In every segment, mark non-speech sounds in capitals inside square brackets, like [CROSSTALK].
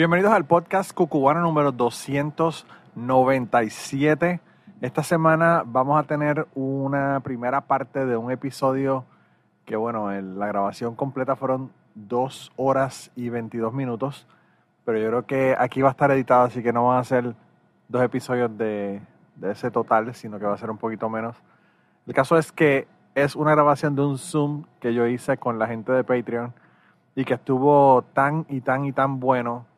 Bienvenidos al podcast Cucubano número 297. Esta semana vamos a tener una primera parte de un episodio que, bueno, la grabación completa fueron 2 horas y 22 minutos, pero yo creo que aquí va a estar editado, así que no van a ser dos episodios de, de ese total, sino que va a ser un poquito menos. El caso es que es una grabación de un Zoom que yo hice con la gente de Patreon y que estuvo tan y tan y tan bueno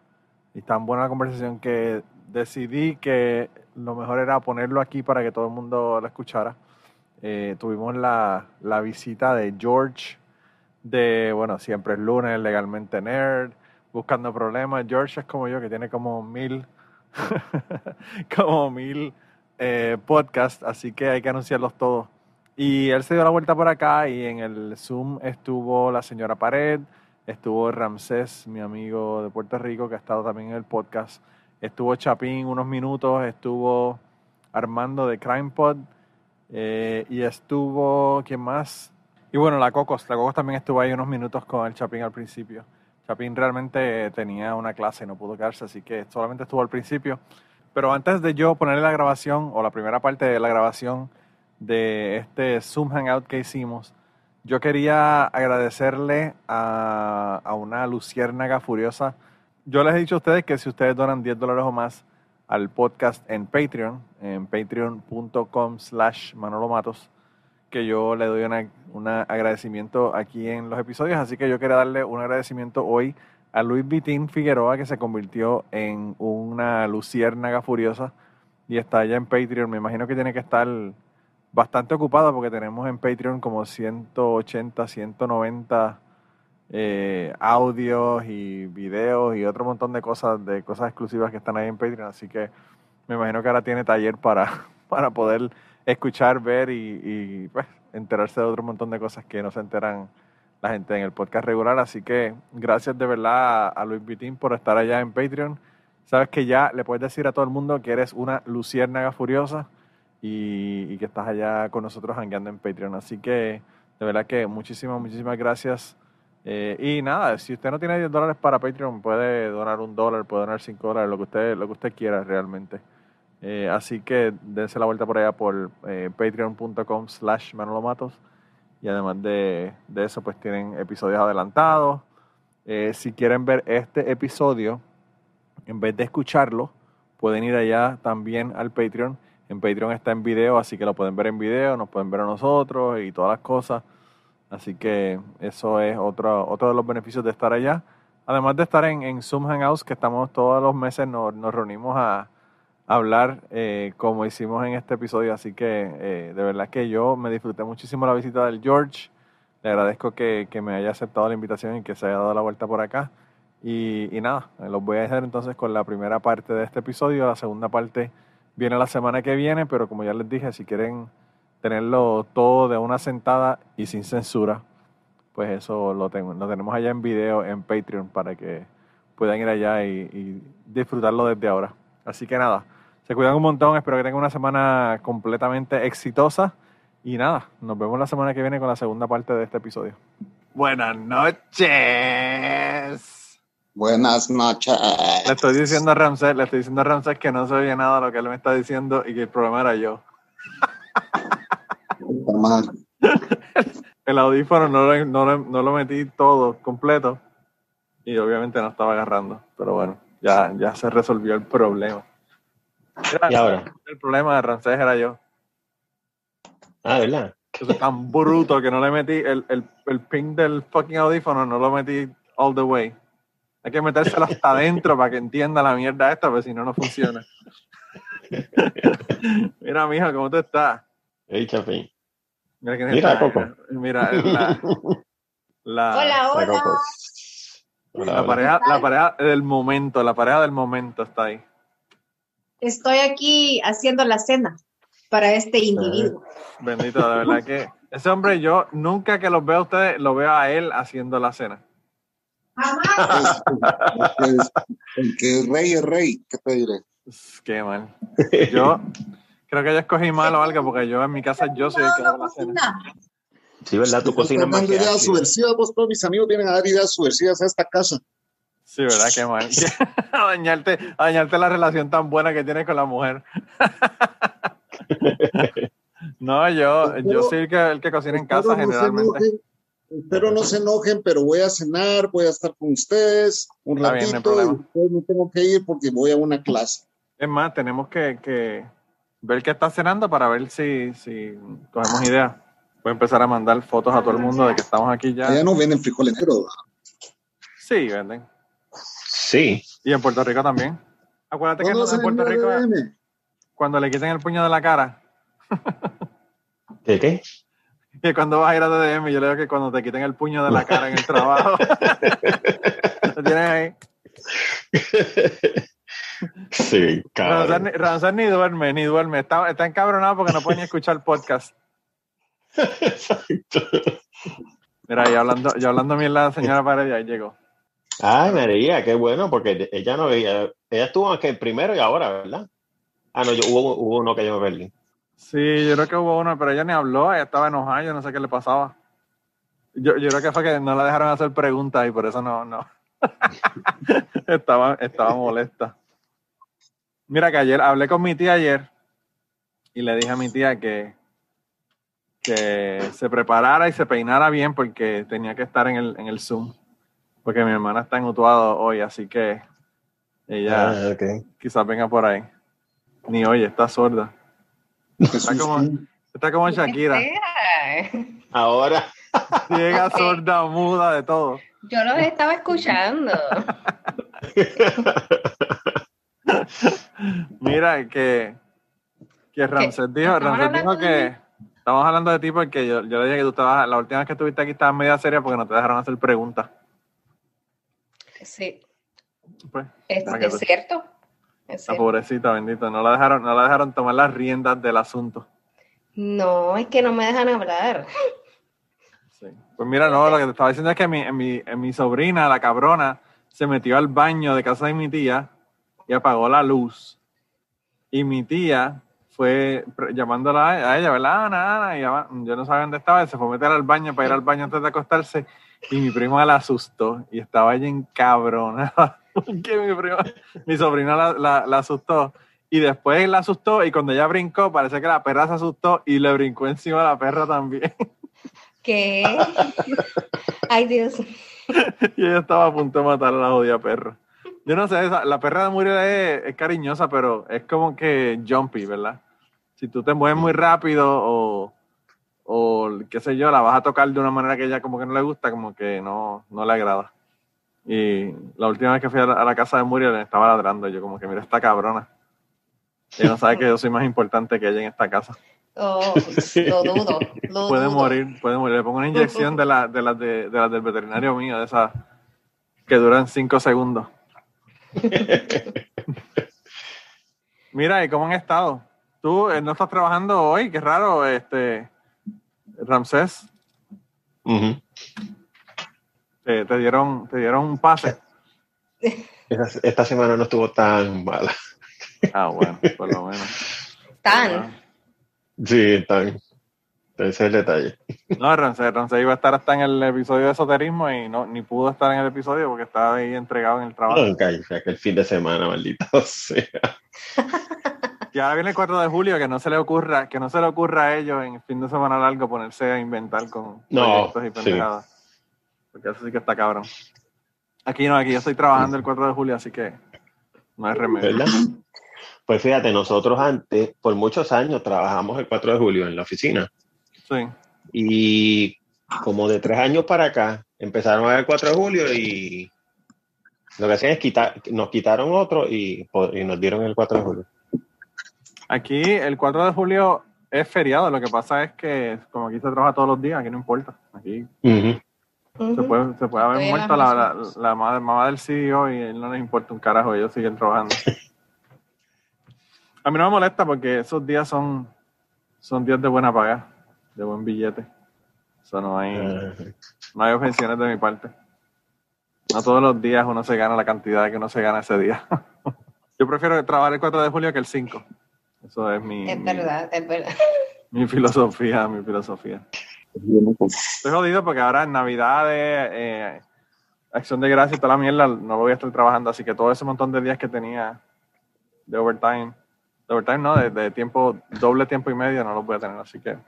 y tan buena la conversación que decidí que lo mejor era ponerlo aquí para que todo el mundo lo escuchara. Eh, tuvimos la, la, visita de George, de, bueno, siempre es lunes, legalmente nerd, buscando problemas. George es como yo, que tiene como mil, [LAUGHS] como mil eh, podcasts, así que hay que anunciarlos todos. Y él se dio la vuelta por acá y en el Zoom estuvo la señora Pared, estuvo Ramsés, mi amigo de Puerto Rico, que ha estado también en el podcast, estuvo Chapín unos minutos, estuvo Armando de Crime Pod eh, y estuvo, ¿quién más? Y bueno, la Cocos, la Cocos también estuvo ahí unos minutos con el Chapín al principio. Chapín realmente tenía una clase no pudo quedarse, así que solamente estuvo al principio. Pero antes de yo ponerle la grabación, o la primera parte de la grabación de este Zoom Hangout que hicimos, yo quería agradecerle a, una luciérnaga furiosa. Yo les he dicho a ustedes que si ustedes donan 10 dólares o más al podcast en Patreon, en patreon.com slash manolomatos, que yo le doy un agradecimiento aquí en los episodios. Así que yo quería darle un agradecimiento hoy a Luis Vitín Figueroa, que se convirtió en una luciérnaga furiosa y está allá en Patreon. Me imagino que tiene que estar bastante ocupada porque tenemos en Patreon como 180, 190 eh, audios y videos y otro montón de cosas, de cosas exclusivas que están ahí en Patreon. Así que me imagino que ahora tiene taller para, [LAUGHS] para poder escuchar, ver y, pues, enterarse de otro montón de cosas que no se enteran la gente en el podcast regular. Así que gracias de verdad a, Luis Vitín por estar allá en Patreon. Sabes que ya le puedes decir a todo el mundo que eres una luciérnaga furiosa y, que estás allá con nosotros hangueando en Patreon. Así que de verdad que muchísimas, muchísimas gracias. Eh, y nada, si usted no tiene 10 dólares para Patreon, puede donar un dólar, puede donar 5 dólares, lo que usted, lo que usted quiera realmente. Eh, así que dense la vuelta por allá por eh, patreon.com slash manolomatos. Y además de, de, eso, pues tienen episodios adelantados. si quieren ver este episodio, en vez de escucharlo, pueden ir allá también al Patreon en Patreon está en video, así que lo pueden ver en video, nos pueden ver a nosotros y todas las cosas. Así que eso es otro, otro de los beneficios de estar allá. Además de estar en, en Zoom Hangouts, que estamos todos los meses, nos, reunimos a, hablar eh, como hicimos en este episodio. Así que eh, de verdad que yo me disfruté muchísimo la visita del George. Le agradezco que, me haya aceptado la invitación y que se haya dado la vuelta por acá. Y, y nada, los voy a dejar entonces con la primera parte de este episodio. La segunda parte viene la semana que viene, pero como ya les dije, si quieren tenerlo todo de una sentada y sin censura, pues eso lo, tenemos allá en video en Patreon para que puedan ir allá y, disfrutarlo desde ahora. Así que nada, se cuidan un montón, espero que tengan una semana completamente exitosa y nada, nos vemos la semana que viene con la segunda parte de este episodio. Buenas noches. Buenas noches. Le estoy diciendo a Ramsés, le estoy diciendo a Ramsés que no se oye nada de lo que él me está diciendo y que el problema era yo. [LAUGHS] el audífono no lo, no, lo, metí todo completo y obviamente no estaba agarrando, pero bueno, ya, ya se resolvió el problema. ¿Y ahora? El problema de Ramsés era yo. Ah, ¿verdad? Es tan bruto que no le metí el, el, el pin del fucking audífono, no lo metí all the way. Hay que metérselo hasta adentro para que entienda la mierda esta, porque si no, no funciona. [LAUGHS] Mira, mija, ¿cómo tú estás? Hey, Chapín. Mira, Mira Coco. Mira, la, la, Hola, hola. Hola, La hola. pareja, la pareja del momento, la pareja del momento está ahí. Estoy aquí haciendo la cena para este individuo. Bendito, de verdad que ese hombre yo nunca que los veo a ustedes, lo veo a él haciendo la cena. Jamás. El que es rey es rey, ¿qué te diré? Qué mal. Yo creo que yo escogí mal o algo porque yo en mi casa yo soy el que hago la cena. cocina. Sí, ¿verdad? Tu cocina más ideas subversivas, vos todos mis amigos vienen a dar ideas subversivas a esta casa. Sí, ¿verdad? Qué mal. [LAUGHS] a, dañarte, a dañarte la relación tan buena que tienes con la mujer. [LAUGHS] no, yo, yo soy el que, el que cocina en casa generalmente. Espero no se enojen, pero voy a cenar, voy a estar con ustedes un Está bien, no ratito y después me tengo que ir porque voy a una clase. Es más, tenemos que, que ver qué está cenando para ver si, si cogemos idea. Voy a empezar a mandar fotos a todo el mundo de que estamos aquí ya. Allá no venden frijoles negros. Sí, venden. Sí. Y en Puerto Rico también. Acuérdate que ¿Cuándo en Puerto Rico, 9M? cuando le quiten el puño de la cara, ¿Qué qué? [LAUGHS] que cuando vas a ir a DDM, yo le digo que cuando te quiten el puño de la cara en el trabajo, [LAUGHS] lo tienes ahí. Sí, cabrón. ni, Ramsar ni duerme, ni duerme. Está, está encabronado porque no puede ni escuchar podcast. Exacto. Mira, y hablando, y hablando mierda la señora Paredes, ahí llegó. Ay, María, qué bueno, porque ella no veía. Ella estuvo aquí primero y ahora, ¿verdad? Ah, no, yo, hubo, hubo uno que yo me perdí. Sí, yo creo que hubo uno, pero ella ni habló, ella estaba enojada, yo no sé qué le pasaba. Yo, yo creo que fue que no la dejaron hacer preguntas y por eso no, no. [LAUGHS] estaba, estaba molesta. Mira que ayer hablé con mi tía ayer y le dije a mi tía que, que se preparara y se peinara bien porque tenía que estar en el, en el Zoom. Porque mi hermana está en Utuado hoy, así que ella Ah, quizás venga por ahí. Ni oye, está sorda. Está como, está como Shakira. Ahora, Ciega, Ok. sorda, muda, de todo. Yo los estaba escuchando. [LAUGHS] Mira, que, que Ramsés dijo, ¿Estamos Ramsés dijo de que estamos hablando de ti porque yo, yo le dije que tú estabas, la última vez que estuviste aquí estabas media seria porque no te dejaron hacer preguntas. Sí, Pues, es, cierto. La cierto. pobrecita, bendito, no la dejaron, no la dejaron tomar las riendas del asunto. No, es que no me dejan hablar. Sí. Pues mira, no, lo que te estaba diciendo es que mi, en mi, en mi sobrina, la cabrona, se metió al baño de casa de mi tía y apagó la luz. Y mi tía fue llamándola a ella, ¿verdad? Ana, Ana, y yo no sabía dónde estaba, y se fue a meter al baño para ir al baño antes de acostarse. Y mi prima la asustó y estaba ella encabronada. [LAUGHS] [LAUGHS] que mi prima, mi sobrina la, la, la asustó. Y después la asustó y cuando ella brincó, parece que la perra se asustó y le brincó encima a la perra también. [LAUGHS] ¿Qué? Ay, Dios. [LAUGHS] y ella estaba a punto de matar a la jodida perra. Yo no sé, esa- la perra de Muriel es, es cariñosa, pero es como que jumpy, ¿verdad? Si tú te mueves muy rápido o, o qué sé yo, la vas a tocar de una manera que ella como que no le gusta, como que no, no le agrada. Y la última vez que fui a la, a la casa de Muriel estaba ladrando, yo como que mira esta cabrona. Ella no sabe que yo soy más importante que ella en esta casa. Oh, lo dudo. Lo [LAUGHS] Puede dudo. morir, puede morir. Le pongo una inyección de las de las de, de las del veterinario mío, de esas que duran cinco segundos. [LAUGHS] Mira, ¿y cómo han estado? Tú eh, no estás trabajando hoy, qué raro, este Ramsés. Te, te dieron, te dieron un pase. esta, esta semana no estuvo tan mala. Ah, bueno, por lo menos. Tan. Sí, tan. Ese es el detalle. No, Ramsés, Ramsés iba a estar hasta en el episodio de esoterismo y no, ni pudo estar en el episodio porque estaba ahí entregado en el trabajo. Nunca, o sea, que el fin de semana, maldito [LAUGHS] sea. Y ahora viene el 4 de julio, que no se le ocurra, que no se le ocurra a ellos en el fin de semana largo ponerse a inventar con No, proyectos y sí. Porque eso sí que está cabrón. Aquí no, aquí yo estoy trabajando el 4 de julio, así que no hay remedio. ¿Verdad? Pues fíjate, nosotros antes, por muchos años, trabajamos el 4 de julio en la oficina. Sí. Y como de tres años para acá, empezaron a ver el 4 de julio y lo que hacían es quitar, nos quitaron otro y, y nos dieron el 4 de julio. Aquí el 4 de julio es feriado, lo que pasa es que como aquí se trabaja todos los días, aquí no importa. Aquí Se puede, se puede haber muerto la, la, la madre, mamá del CEO y a él no les importa un carajo, ellos siguen trabajando. [LAUGHS] A mí no me molesta porque esos días son, son días de buena paga, de buen billete. Eso no hay, no hay objeciones de mi parte. No todos los días uno se gana la cantidad que uno se gana ese día. [LAUGHS] Yo prefiero trabajar el 4 de julio que el 5. Eso es mi, Es mi- verdad, es verdad. mi filosofía, mi filosofía. Estoy jodido porque ahora en Navidades, eh, Acción de Gracias y toda la mierda, no voy a estar trabajando, así que todo ese montón de días que tenía de overtime, de overtime no, de, de tiempo, doble tiempo y medio, no lo voy a tener, así que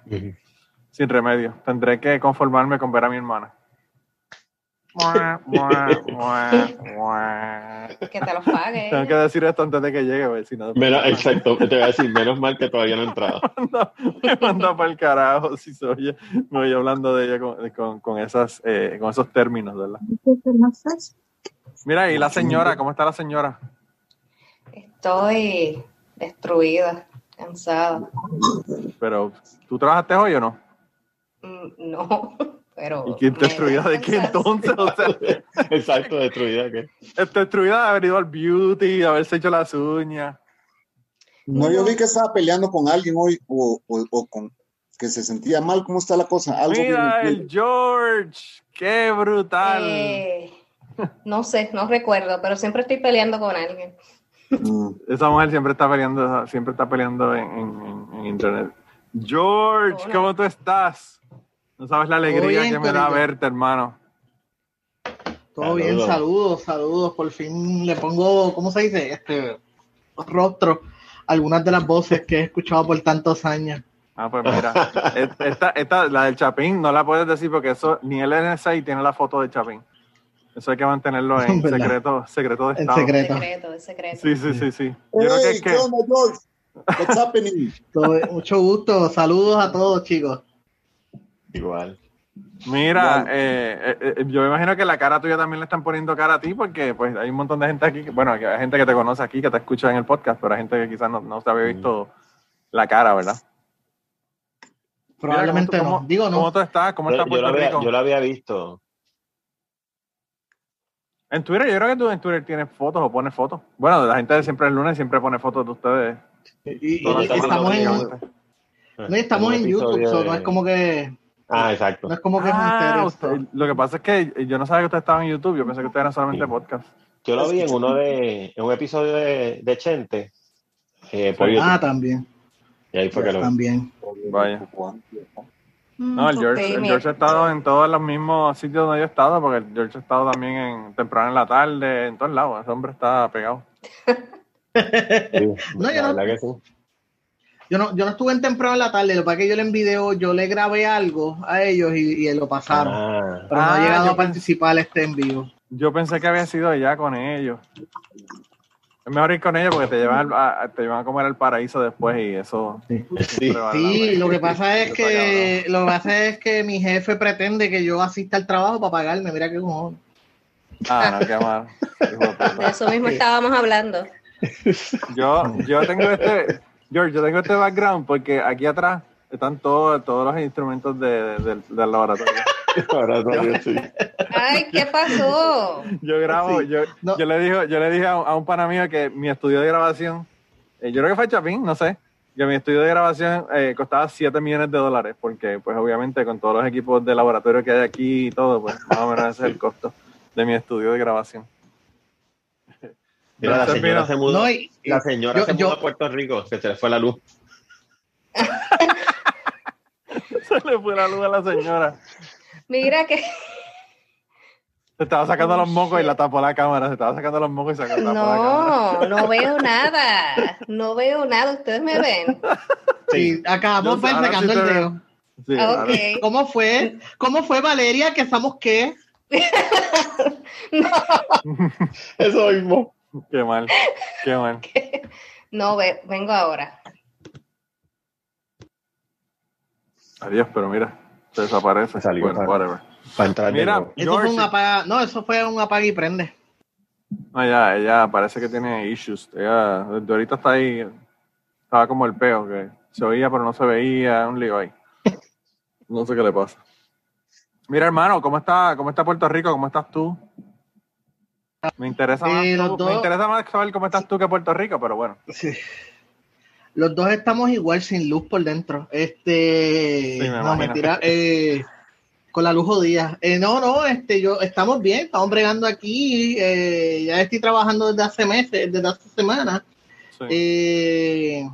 sin remedio. Tendré que conformarme con ver a mi hermana. Mua, mua, mua, mua. Que te los pague. Tengo que decir esto antes de que llegue, si no, Menos- exacto, te voy a decir, menos mal que todavía no he entrado. [LAUGHS] me manda para el carajo si se oye, me voy hablando de ella con, con, con esas, eh, con esos términos, ¿verdad? Mira, y la señora, ¿cómo está la señora? Estoy destruida, cansada. Pero, ¿tú trabajaste hoy o no? Mm, No, pero. ¿Y quién destruida de qué entonces? O sea, [LAUGHS] Exacto, destruida. que está destruida de haber ido al beauty, de haberse hecho las uñas. No, yo vi que estaba peleando con alguien hoy o, o- o con que se sentía mal. ¿Cómo está la cosa? Algo Mira, bien- el George, qué brutal. Eh, no sé, no recuerdo, pero siempre estoy peleando con alguien. Mm. Esa mujer siempre está peleando, siempre está peleando en, en- en- en internet. George, Hola. ¿cómo tú estás? No sabes la alegría bien, que me da verte, hermano. Todo bien, Saludos. saludos. Por fin le pongo, ¿cómo se dice? Este rostro algunas de las voces que he escuchado por tantos años. Ah, pues mira, [LAUGHS] esta, esta, la del Chapín, no la puedes decir porque eso ni el NSA tiene la foto de Chapín. Eso hay que mantenerlo en [LAUGHS] ¿Verdad? secreto, secreto de Estado. secreto. Secreto, es secreto. Sí, sí, sí, sí. Yo creo que Hey, es que ¿qué onda, George? What's happening? [LAUGHS] Mucho gusto, saludos a todos, chicos. Igual. Mira, eh, eh, eh, yo me imagino que la cara tuya también le están poniendo cara a ti porque pues hay un montón de gente aquí, que- bueno, hay gente que te conoce aquí, que te escucha en el podcast, pero hay gente que quizás no, no te había visto la cara, ¿verdad? Mira, Probablemente ¿cómo tú- no. cómo- Digo, ¿Cómo no. tú estás? ¿Cómo Yo, está yo Puerto lo había, Rico? yo lo había visto. En Twitter, yo creo que tú en Twitter tienes fotos o pones fotos. Bueno, la gente de siempre el lunes siempre pone fotos de ustedes. Y, y- y estamos en, no, y estamos en YouTube, so no es como que Ah, exacto. no es como que es Ah, misterio usted- lo que pasa es que yo no sabía que ustedes estaban en YouTube, yo pensé que ustedes eran solamente Sí. podcast. Yo lo vi en uno de, en un episodio de, de Chente. eh, por. Ah, también, y ahí fue que lo vi. también. Vaya. Mm, No, el George, el. George ha estado en todos los mismos sitios donde yo he estado, porque el George ha estado también en temprano en la tarde, en todos lados. Ese hombre está pegado. [LAUGHS] Sí, No, yo no- verdad que sí. Yo no, yo no estuve en temprano en la tarde, lo que pasa es que yo le en video, yo le grabé algo a ellos y, y lo pasaron. Ah, pero no Ah, he llegado a participar este en vivo. Yo pensé que había sido ya con ellos. Es mejor ir con ellos porque te llevan, al- a, te llevan a comer al paraíso después y eso. sí. Sí, pena. lo que pasa es que lo que pasa es que mi jefe pretende que yo asista al trabajo para pagarme, mira qué cojones. Ah, no, qué mal. [LAUGHS] Hijo de puta. De eso mismo estábamos hablando. Yo, yo tengo este, George, yo tengo este background porque aquí atrás están todos, todos los instrumentos de, de- del, del laboratorio. [LAUGHS] Todavía sí. Ay, ¿qué pasó? Yo grabo, Sí. yo, No. yo le dije, yo le dije a, un- a un pana mío que mi estudio de grabación, eh, yo creo que fue Chapín, no sé, que mi estudio de grabación eh, costaba 7 millones de dólares, porque pues obviamente con todos los equipos de laboratorio que hay aquí y todo, pues más o menos ese es el costo de mi estudio de grabación. Mira, la señora se mudó. No, y- la señora yo- se yo- mudó a Puerto Rico, que se le fue la luz. [LAUGHS] Se le fue la luz a la señora. Mira que Se estaba sacando Oh, los mocos y la tapó la cámara, se estaba sacando los mocos y sacó tapó la cámara. no, no veo nada. No veo nada. ¿Ustedes me ven? Sí, acabamos pues sí sacando el dedo. Sí, Ah, ahora- Ok. ¿Cómo fue? ¿Cómo fue Valeria? ¿Que somos qué? [LAUGHS] Eso mismo. Qué mal, qué mal. [LAUGHS] No, ve, vengo ahora. Adiós, pero mira, se desaparece. Salió, Bueno, whatever. Para entrar de Mira. Eso George, fue un apaga, no, eso fue un apaga y prende. no, ella, ella parece que tiene issues. Ella desde ahorita está ahí, estaba como el peo, que se oía pero no se veía, un lío ahí. [LAUGHS] No sé qué le pasa. Mira, hermano, ¿cómo está, cómo está Puerto Rico? ¿Cómo estás tú? Me interesa, más, Eh, los tú- dos- me interesa más saber cómo estás tú que Puerto Rico, pero bueno. Sí. Los dos estamos igual sin luz por dentro. Este, Sí, me no, mentira, eh, con la luz jodida. Eh, no, no, este, yo, estamos bien, estamos bregando aquí, eh, ya estoy trabajando desde hace meses, desde hace semanas. Sí.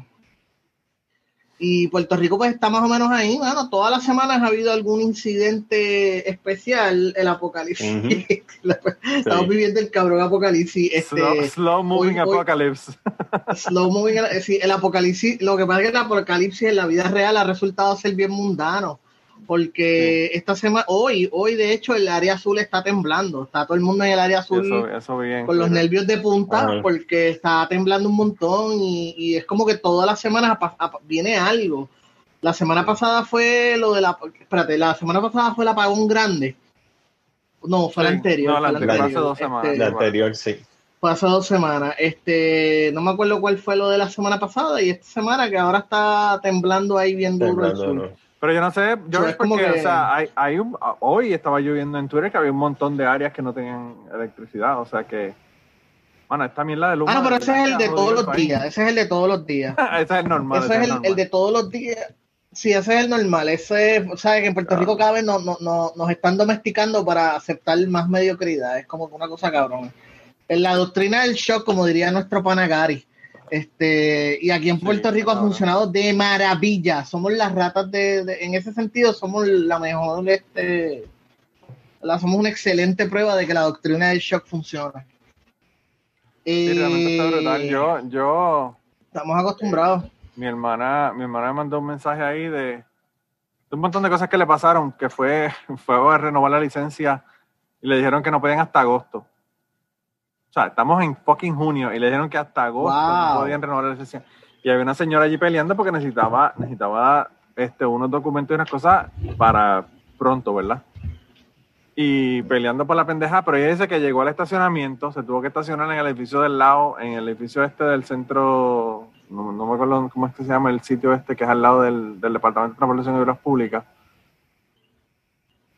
Eh, y Puerto Rico pues está más o menos ahí, mano. Todas las semanas ha habido algún incidente especial, el apocalipsis. [LAUGHS] Estamos Sí. viviendo el cabrón apocalipsis. Este, slow, slow moving hoy- hoy- apocalypse. [LAUGHS] Slow moving, eh, sí, el apocalipsis, lo que pasa es que el apocalipsis en la vida real ha resultado ser bien mundano, porque esta semana, hoy, hoy de hecho el área azul está temblando, está todo el mundo en el área azul Eso, eso bien. con los nervios de punta, Ajá. porque está temblando un montón y, y es como que todas las semanas viene algo. La semana pasada fue lo de la, espérate, la semana pasada fue el apagón grande. No, fue la Sí, anterior. no, la fue anterior, hace dos Este, semanas. La anterior, sí. fue hace dos semanas. Este, no me acuerdo cuál fue lo de la semana pasada y esta semana que ahora está temblando ahí bien duro el Temblando, sur. ¿no? Pero yo no sé, yo es porque, que- o sea, hay, hay un, hoy estaba yo viendo en Twitter que había un montón de áreas que no tenían electricidad, o sea que, bueno, esta mierda de luz. Ah, no, pero ese es el de todos los días. Ese es el de todos los días. [LAUGHS] ese es el normal. Ese es el, de todos los días. Sí, ese es el normal. Ese, o sea, que en Puerto Rico cada vez no, no, no- nos están domesticando para aceptar más mediocridad. Es como una cosa cabrón. En la doctrina del shock, como diría nuestro panagari. Este, y aquí en Sí, Puerto Rico ha funcionado de maravilla. Somos las ratas de, de- en ese sentido, somos la mejor, este, la, somos una excelente prueba de que la doctrina del shock funciona. Sí, realmente está Eh, brutal. Yo, yo, Estamos acostumbrados. mi hermana, mi hermana me mandó un mensaje ahí de, de un montón de cosas que le pasaron, que fue, [LAUGHS] fue a renovar la licencia y le dijeron que no podían hasta agosto. O sea, estamos en fucking junio y le dijeron que hasta agosto no podían renovar la licencia. Y había una señora allí peleando porque necesitaba, necesitaba este, unos documentos y unas cosas para pronto, ¿verdad? Y peleando por la pendeja, pero ella dice que llegó al estacionamiento, se tuvo que estacionar en el edificio del lado, en el edificio este del centro, no, no me acuerdo cómo es que se llama el sitio este, que es al lado del, del Departamento de Transportación y Obras Públicas,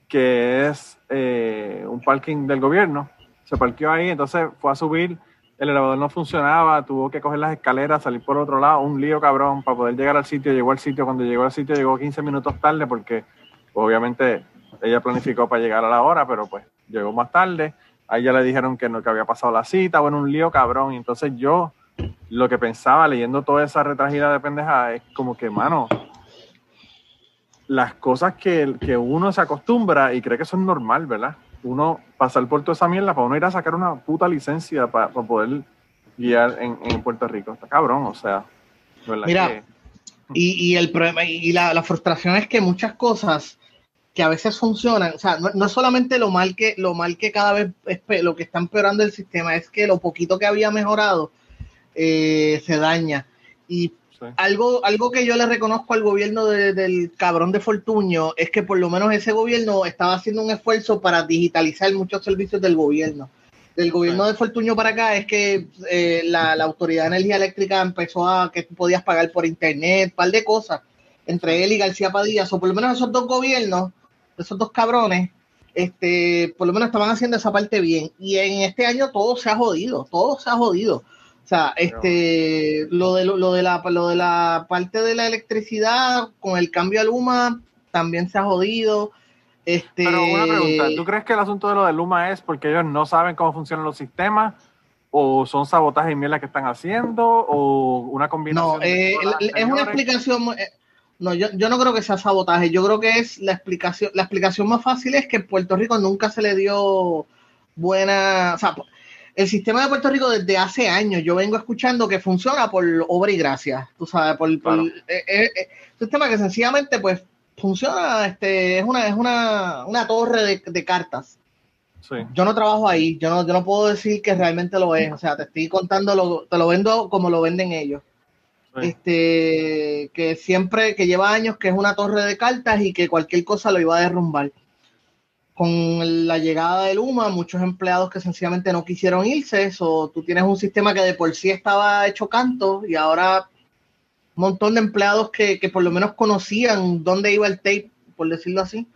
que es eh, un parking del gobierno. Se parqueó ahí, entonces fue a subir, el elevador no funcionaba, tuvo que coger las escaleras, salir por otro lado, un lío cabrón para poder llegar al sitio. Llegó al sitio, cuando llegó al sitio llegó 15 minutos tarde porque obviamente ella planificó para llegar a la hora, pero pues llegó más tarde. Ahí ya le dijeron que no que había pasado la cita, bueno, un lío cabrón. Y entonces yo lo que pensaba leyendo toda esa retragida de pendejada es como que, mano, las cosas que, que uno se acostumbra y cree que son normal, ¿verdad? Uno pasar por toda esa mierda para uno ir a sacar una puta licencia para, para poder guiar en, en Puerto Rico. Está cabrón, o sea, ¿verdad? Mira, Que- Y, y el problema y la, la frustración es que muchas cosas que a veces funcionan, o sea, no, no es solamente lo mal que lo mal que cada vez lo que está empeorando el sistema, es que lo poquito que había mejorado eh, se daña. Y sí. algo, algo que yo le reconozco al gobierno de- del cabrón de Fortuño es que por lo menos ese gobierno estaba haciendo un esfuerzo para digitalizar muchos servicios del gobierno. Del gobierno Sí. de Fortuño para acá es que eh, la, la Autoridad de Energía Eléctrica empezó a que tú podías pagar por internet, un par de cosas, entre él y García Padilla, o por lo menos esos dos gobiernos, esos dos cabrones, este, por lo menos estaban haciendo esa parte bien. Y en este año todo se ha jodido, todo se ha jodido. O sea, este, lo de, lo, de la, lo de la parte de la electricidad con el cambio a Luma también se ha jodido. Este, Pero una pregunta, ¿tú crees que el asunto de lo de Luma es porque ellos no saben cómo funcionan los sistemas? ¿O son sabotajes y mierda que están haciendo? ¿O una combinación? No, eh, es una explicación. eh, No, yo, yo no creo que sea sabotaje. Yo creo que es la explicación. La explicación más fácil es que en Puerto Rico nunca se le dio buena. O sea, el sistema de Puerto Rico desde hace años yo vengo escuchando que funciona por obra y gracia. Tú sabes, por, por- Claro. eh, eh, eh, un sistema que sencillamente pues funciona. Este, es una, es una, una torre de, de cartas Sí. yo no trabajo ahí, yo no, yo no puedo decir que realmente lo es, o sea, te estoy contando, lo, te lo vendo como lo venden ellos. sí. Este, que siempre, que lleva años que es una torre de cartas y que cualquier cosa lo iba a derrumbar. Con la llegada del UMA, muchos empleados que sencillamente no quisieron irse, o tú tienes un sistema que de por sí estaba hecho canto y ahora un montón de empleados que, que por lo menos conocían dónde iba el tape, por decirlo así,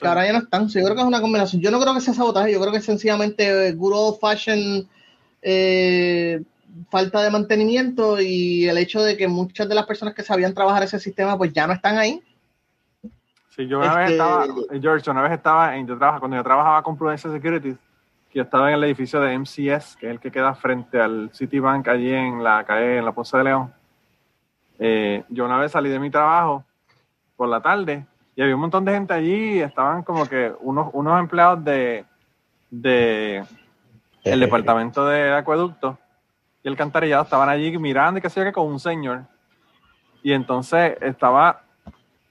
que ahora ya no están. Sí, yo creo que es una combinación. Yo no creo que sea sabotaje, yo creo que es sencillamente good old fashion eh, falta de mantenimiento y el hecho de que muchas de las personas que sabían trabajar ese sistema pues ya no están ahí. Sí, yo una vez Este- estaba, eh, George, una vez estaba en, yo trabajaba, cuando yo trabajaba con Prudential Securities, yo estaba en el edificio de MCS, que es el que queda frente al Citibank allí en la calle, en la Ponce de León. Eh, yo una vez salí de mi trabajo por la tarde y había un montón de gente allí estaban como que unos, unos empleados de, de el departamento de acueducto y el cantarillado estaban allí mirando y qué sé yo que con un señor. Y entonces estaba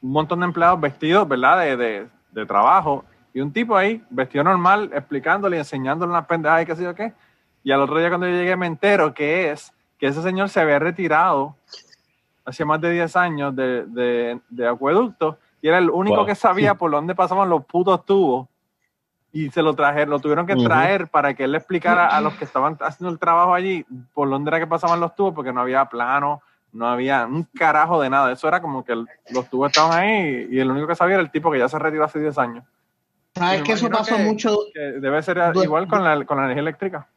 un montón de empleados vestidos, ¿verdad? De, de, de trabajo. Y un tipo ahí, vestido normal, explicándole y enseñándole unas pendejadas y qué sé yo qué. Y al otro día cuando yo llegué me entero que es que ese señor se había retirado hace más de 10 años de, de, de acueducto y era el único Wow. que sabía por dónde pasaban los putos tubos y se lo trajeron, lo tuvieron que traer para que él le explicara a los que estaban haciendo el trabajo allí por dónde era que pasaban los tubos porque no había plano, no había un carajo de nada. Eso era como que el- los tubos estaban ahí y el único que sabía era el tipo que ya se retiró hace 10 años. Sabes Me que eso pasó que- mucho, Que debe ser igual con la, con la energía eléctrica.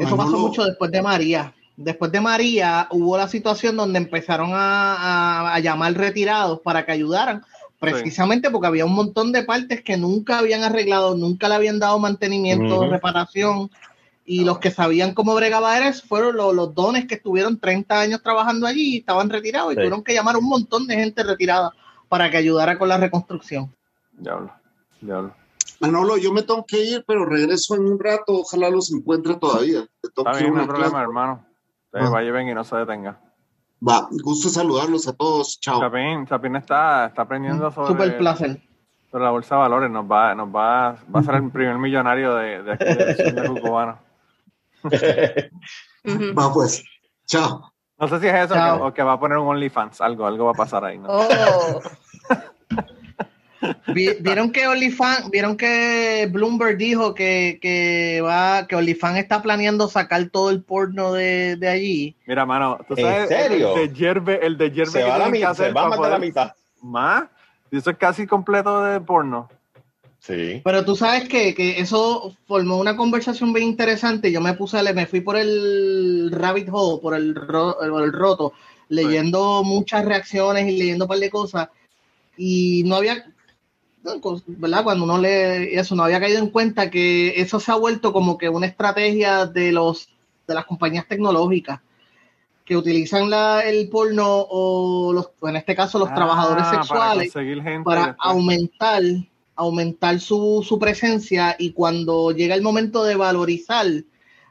eso pasó mucho después de María. Después de María hubo la situación donde empezaron a, a- a llamar retirados para que ayudaran, precisamente porque había un montón de partes que nunca habían arreglado, nunca le habían dado mantenimiento, reparación, y los que sabían cómo bregaba eso fueron los, los dones que estuvieron 30 años trabajando allí y estaban retirados y Sí. tuvieron que llamar a un montón de gente retirada para que ayudara con la reconstrucción. Diablo, diablo. Manolo, yo me tengo que ir, pero regreso en un rato. Ojalá los encuentre todavía. Está bien, no hay problema, clase. hermano. Usted Ah. vaya y ven y no se detenga. Va, gusto saludarlos a todos. Chao. Chapín, Chapín está, está aprendiendo sobre, Super placer. sobre la bolsa de valores. Nos va, nos va, va a ser el primer millonario de, de aquí de, [LAUGHS] de Cubano. Va, pues. Chao. No sé si es eso Chao. que- o que va a poner un OnlyFans. Algo, algo va a pasar ahí. ¿no? Oh, [LAUGHS] Vi- Vieron que OnlyFans, vieron que Bloomberg dijo que, que va, que OnlyFans está planeando sacar todo el porno de, de allí. Mira, mano, tú ¿En sabes serio? el de Yerbe, el de Yerbe se que va, a la que se va la mitad. ¿Más? Y Eso es casi completo de porno. Sí. Pero tú sabes que, que eso formó una conversación bien interesante. Yo me puse, a leer- me fui por el rabbit hole, por el, ro- el roto, leyendo muchas reacciones y leyendo un par de cosas. Y no había, ¿verdad? Cuando uno lee eso, no había caído en cuenta que eso se ha vuelto como que una estrategia de los de las compañías tecnológicas que utilizan la, el porno o los, en este caso los Ah, trabajadores Para sexuales conseguir gente. para después. aumentar aumentar su, su presencia y cuando llega el momento de valorizar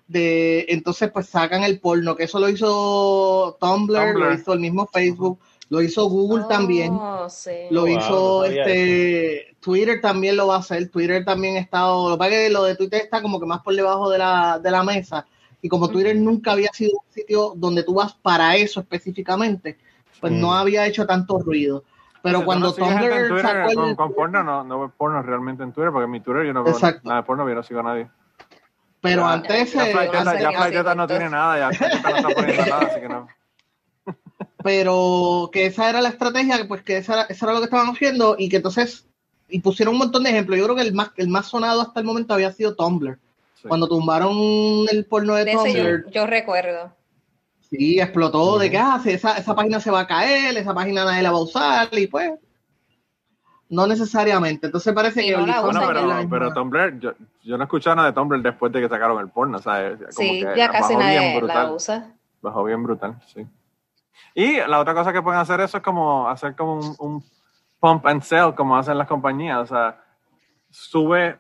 de entonces pues sacan el porno que eso lo hizo Tumblr, Tumblr. lo hizo el mismo Facebook lo hizo Google oh, también sí. lo Wow, hizo no este Twitter también lo va a hacer Twitter también ha estado lo que lo de Twitter está como que más por debajo de la, de la mesa y como Twitter nunca había sido un sitio donde tú vas para eso específicamente pues Mm. no había hecho tanto ruido pero cuando no Tumblr Twitter sacó con, el con porno, no, no veo porno realmente en Twitter, porque en mi Twitter yo no veo Exacto. nada de porno, yo no sigo a nadie. Pero Ya- antes, Ya eh, Fly Teta- antes- ya antes- Fly Teta no tiene nada, ya no está poniendo nada, así que no. [LAUGHS] pero que esa era la estrategia, pues que esa, esa era lo que estaban haciendo y que entonces, y pusieron un montón de ejemplos. Yo creo que el más, el más sonado hasta el momento había sido Tumblr. Sí. Cuando tumbaron el porno de, De ese Tumblr, yo, yo recuerdo. Sí, explotó de Ujú. que ah, esa, esa página se va a caer, esa página nadie la va a usar, y pues, no necesariamente. Entonces parece Sí, que no Bueno, pero, pero Tumblr, yo, yo no escuchaba nada de Tumblr después de que sacaron el porno, ¿sabes? Como Sí, que ya casi nadie brutal. la usa. Bajó bien brutal, sí. Y la otra cosa que pueden hacer eso es como hacer como un, un pump and sell, como hacen las compañías. O sea, sube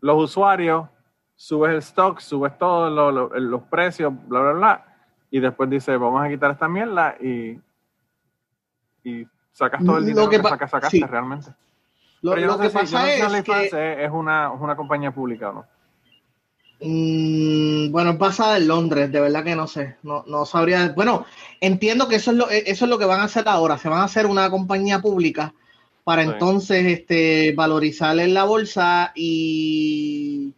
los usuarios, subes el stock, subes todos lo- lo- los precios, bla, bla, bla. Y después dice, vamos a quitar esta mierda y, y sacas todo el Lo dinero que que, sacaste sí. realmente. Lo, Pero yo lo no que sé si, yo no pasa sé si es que es, una, es una compañía pública o no. Mm, bueno, basada en Londres, de verdad que no sé, no, no sabría. Bueno, entiendo que eso es lo, eso es lo que van a hacer ahora. Se van a hacer una compañía pública para Sí. entonces este, valorizar en la bolsa y,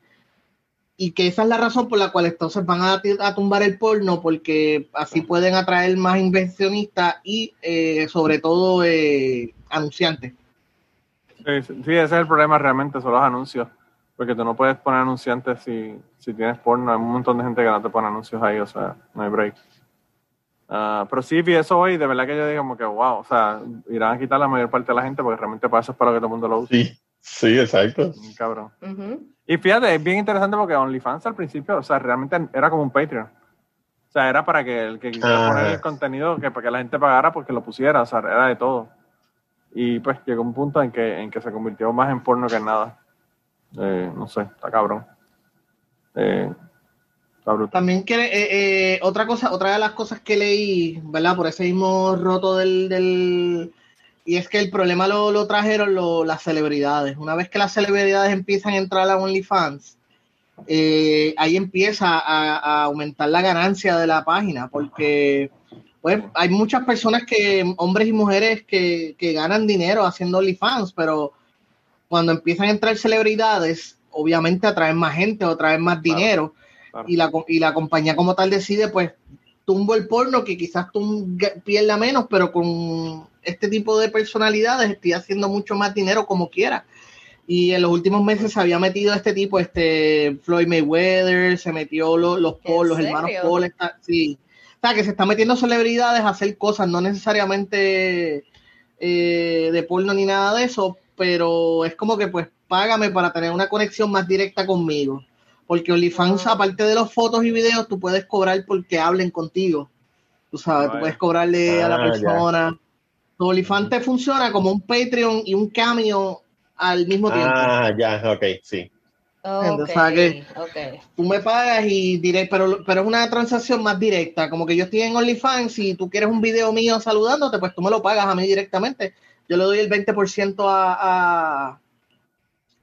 y que esa es la razón por la cual entonces van a, tumbar el porno porque así pueden atraer más inversionistas y eh, sobre todo eh, anunciantes. Sí, sí, ese es el problema realmente, son los anuncios. Porque tú no puedes poner anunciantes si, si tienes porno. Hay un montón de gente que no te pone anuncios ahí, o sea, no hay break. Ah, pero sí vi eso hoy, de verdad que yo digo como que wow, o sea, irán a quitar la mayor parte de la gente porque realmente para eso es para lo que todo el mundo lo usa. Sí, sí, exacto. Un Cabrón. Ujú. Y fíjate, es bien interesante porque OnlyFans al principio, o sea, realmente era como un Patreon. O sea, era para que el que quisiera Ah. poner el contenido, que para que la gente pagara porque lo pusiera, o sea, era de todo. Y pues llegó un punto en que, en que se convirtió más en porno que en nada. Eh, no sé, está cabrón. Eh, está brutal. También que eh, eh, otra cosa, otra de las cosas que leí, ¿verdad? Por ese mismo roto del, del y es que el problema lo, lo trajeron lo- las celebridades. Una vez que las celebridades empiezan a entrar a OnlyFans, eh, ahí empieza a, a aumentar la ganancia de la página, porque pues hay muchas personas que, hombres y mujeres, que, que ganan dinero haciendo OnlyFans, pero cuando empiezan a entrar celebridades, obviamente atraen más gente o atraen más Claro. dinero Claro. y la, y la compañía como tal decide, pues, tumbo el porno que quizás tú pierda menos, pero con este tipo de personalidades estoy haciendo mucho más dinero como quiera. Y en los últimos meses se había metido este tipo, este Floyd Mayweather, se metió lo- los ¿En Paul, los hermanos? Paul, está- sí. O sea, que se está metiendo celebridades a hacer cosas, no necesariamente eh, de porno ni nada de eso, pero es como que pues págame para tener una conexión más directa conmigo. Porque OnlyFans, Ah. aparte de las fotos y videos, tú puedes cobrar porque hablen contigo. Tú sabes, tú puedes cobrarle a la Ah, persona. Tu OnlyFans te funciona como un Patreon y un Cameo al mismo tiempo. Ah, ya, ok, sí. Entonces, Ok, ¿sabes qué? ok. Tú me pagas y diré, pero, pero es una transacción más directa. Como que yo estoy en OnlyFans y tú quieres un video mío saludándote, pues tú me lo pagas a mí directamente. Yo le doy el 20% a, a,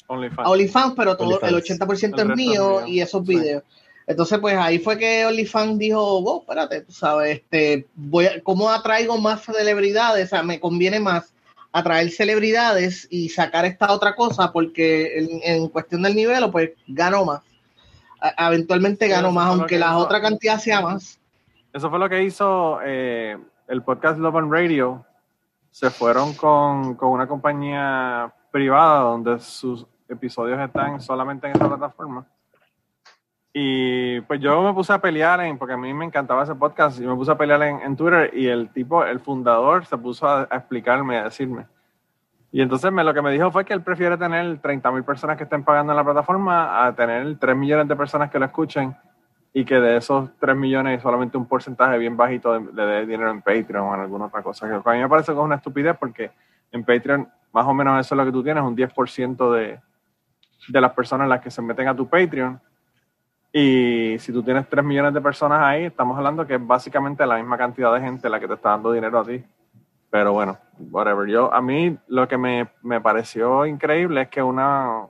OnlyFans. a OnlyFans, pero todo OnlyFans. el 80% El es mío y esos Sí. videos. Entonces, pues ahí fue que OnlyFans dijo, wow, espérate, tú sabes, este, voy a, ¿cómo atraigo más celebridades? O sea, me conviene más atraer celebridades y sacar esta otra cosa porque en, en cuestión del nivel, pues gano más. A- eventualmente gano eso más, fue lo aunque que la hizo. otra cantidad sea más. Eso fue lo que hizo eh, el podcast Love and Radio. Se fueron con, con una compañía privada donde sus episodios están solamente en esa plataforma. Y pues yo me puse a pelear, en, porque a mí me encantaba ese podcast, y me puse a pelear en, en Twitter y el tipo, el fundador, se puso a, a explicarme, a decirme. Y entonces me, lo que me dijo fue que él prefiere tener 30 mil personas que estén pagando en la plataforma a tener 3 millones de personas que lo escuchen y que de esos 3 millones solamente un porcentaje bien bajito le dé dinero en Patreon o en alguna otra cosa. Que a mí me parece que es una estupidez porque en Patreon más o menos eso es lo que tú tienes, un 10% de, de las personas las que se meten a tu Patreon. Y si tú tienes 3 millones de personas ahí, estamos hablando que es básicamente la misma cantidad de gente la que te está dando dinero a ti. Pero bueno, whatever. Yo, a mí lo que me, me pareció increíble es que una,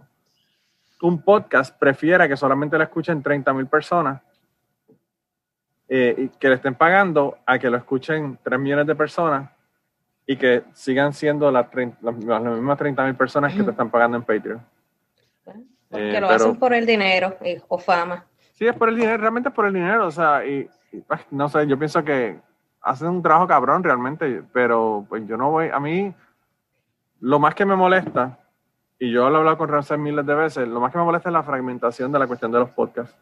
un podcast prefiera que solamente lo escuchen 30 mil personas eh, y que le estén pagando a que lo escuchen 3 millones de personas y que sigan siendo las, 30 las, las mismas 30 mil personas que te están pagando en Patreon. Porque Eh, lo pero- hacen por el dinero y- o fama. Sí, es por el dinero, realmente es por el dinero, o sea, y, y, pues, no sé, yo pienso que hacen un trabajo cabrón realmente, pero pues yo no voy, a mí, lo más que me molesta, y yo lo he hablado con Ramsey miles de veces, lo más que me molesta es la fragmentación de la cuestión de los podcasts.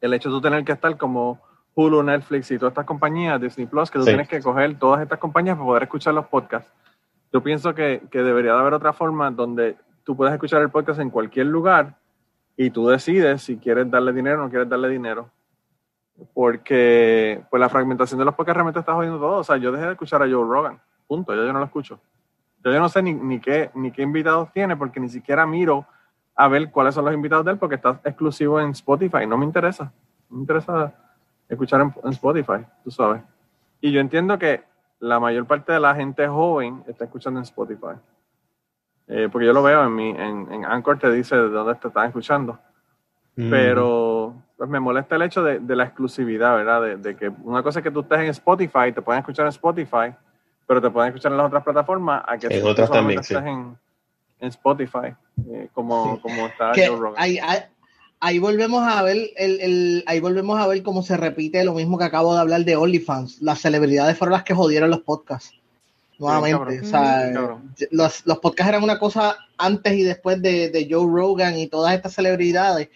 El hecho de tú tener que estar como Hulu, Netflix y todas estas compañías, Disney Plus, que tú Sí. tienes que coger todas estas compañías para poder escuchar los podcasts. Yo pienso que, que debería de haber otra forma donde tú puedes escuchar el podcast en cualquier lugar y tú decides si quieres darle dinero o no quieres darle dinero. Porque pues la fragmentación de los podcasts realmente está jodiendo todo. O sea, yo dejé de escuchar a Joe Rogan. Punto. Yo, yo no lo escucho. Yo, yo no sé ni, qué, ni qué invitados tiene porque ni siquiera miro a ver cuáles son los invitados de él porque está exclusivo en Spotify. No me interesa. No me interesa escuchar en Spotify, tú sabes. Y yo entiendo que la mayor parte de la gente joven está escuchando en Spotify. Eh, porque yo lo veo en mi, en, en Anchor te dice de dónde te están escuchando. Mm. Pero pues me molesta el hecho de, de la exclusividad, ¿verdad? De, de que una cosa es que tú estés en Spotify, te pueden escuchar en Spotify, pero te pueden escuchar en las otras plataformas, a que En tú otras también, sí. estés en, en Spotify, eh, como, Sí. como está que Joe Rogan. ahí, ahí- ahí volvemos a ver el, el- ahí volvemos a ver cómo se repite lo mismo que acabo de hablar de OnlyFans. Las celebridades fueron las que jodieron los podcasts. Nuevamente. O sea, Cabrón. los, los podcasts eran una cosa antes y después de, de Joe Rogan y todas estas celebridades.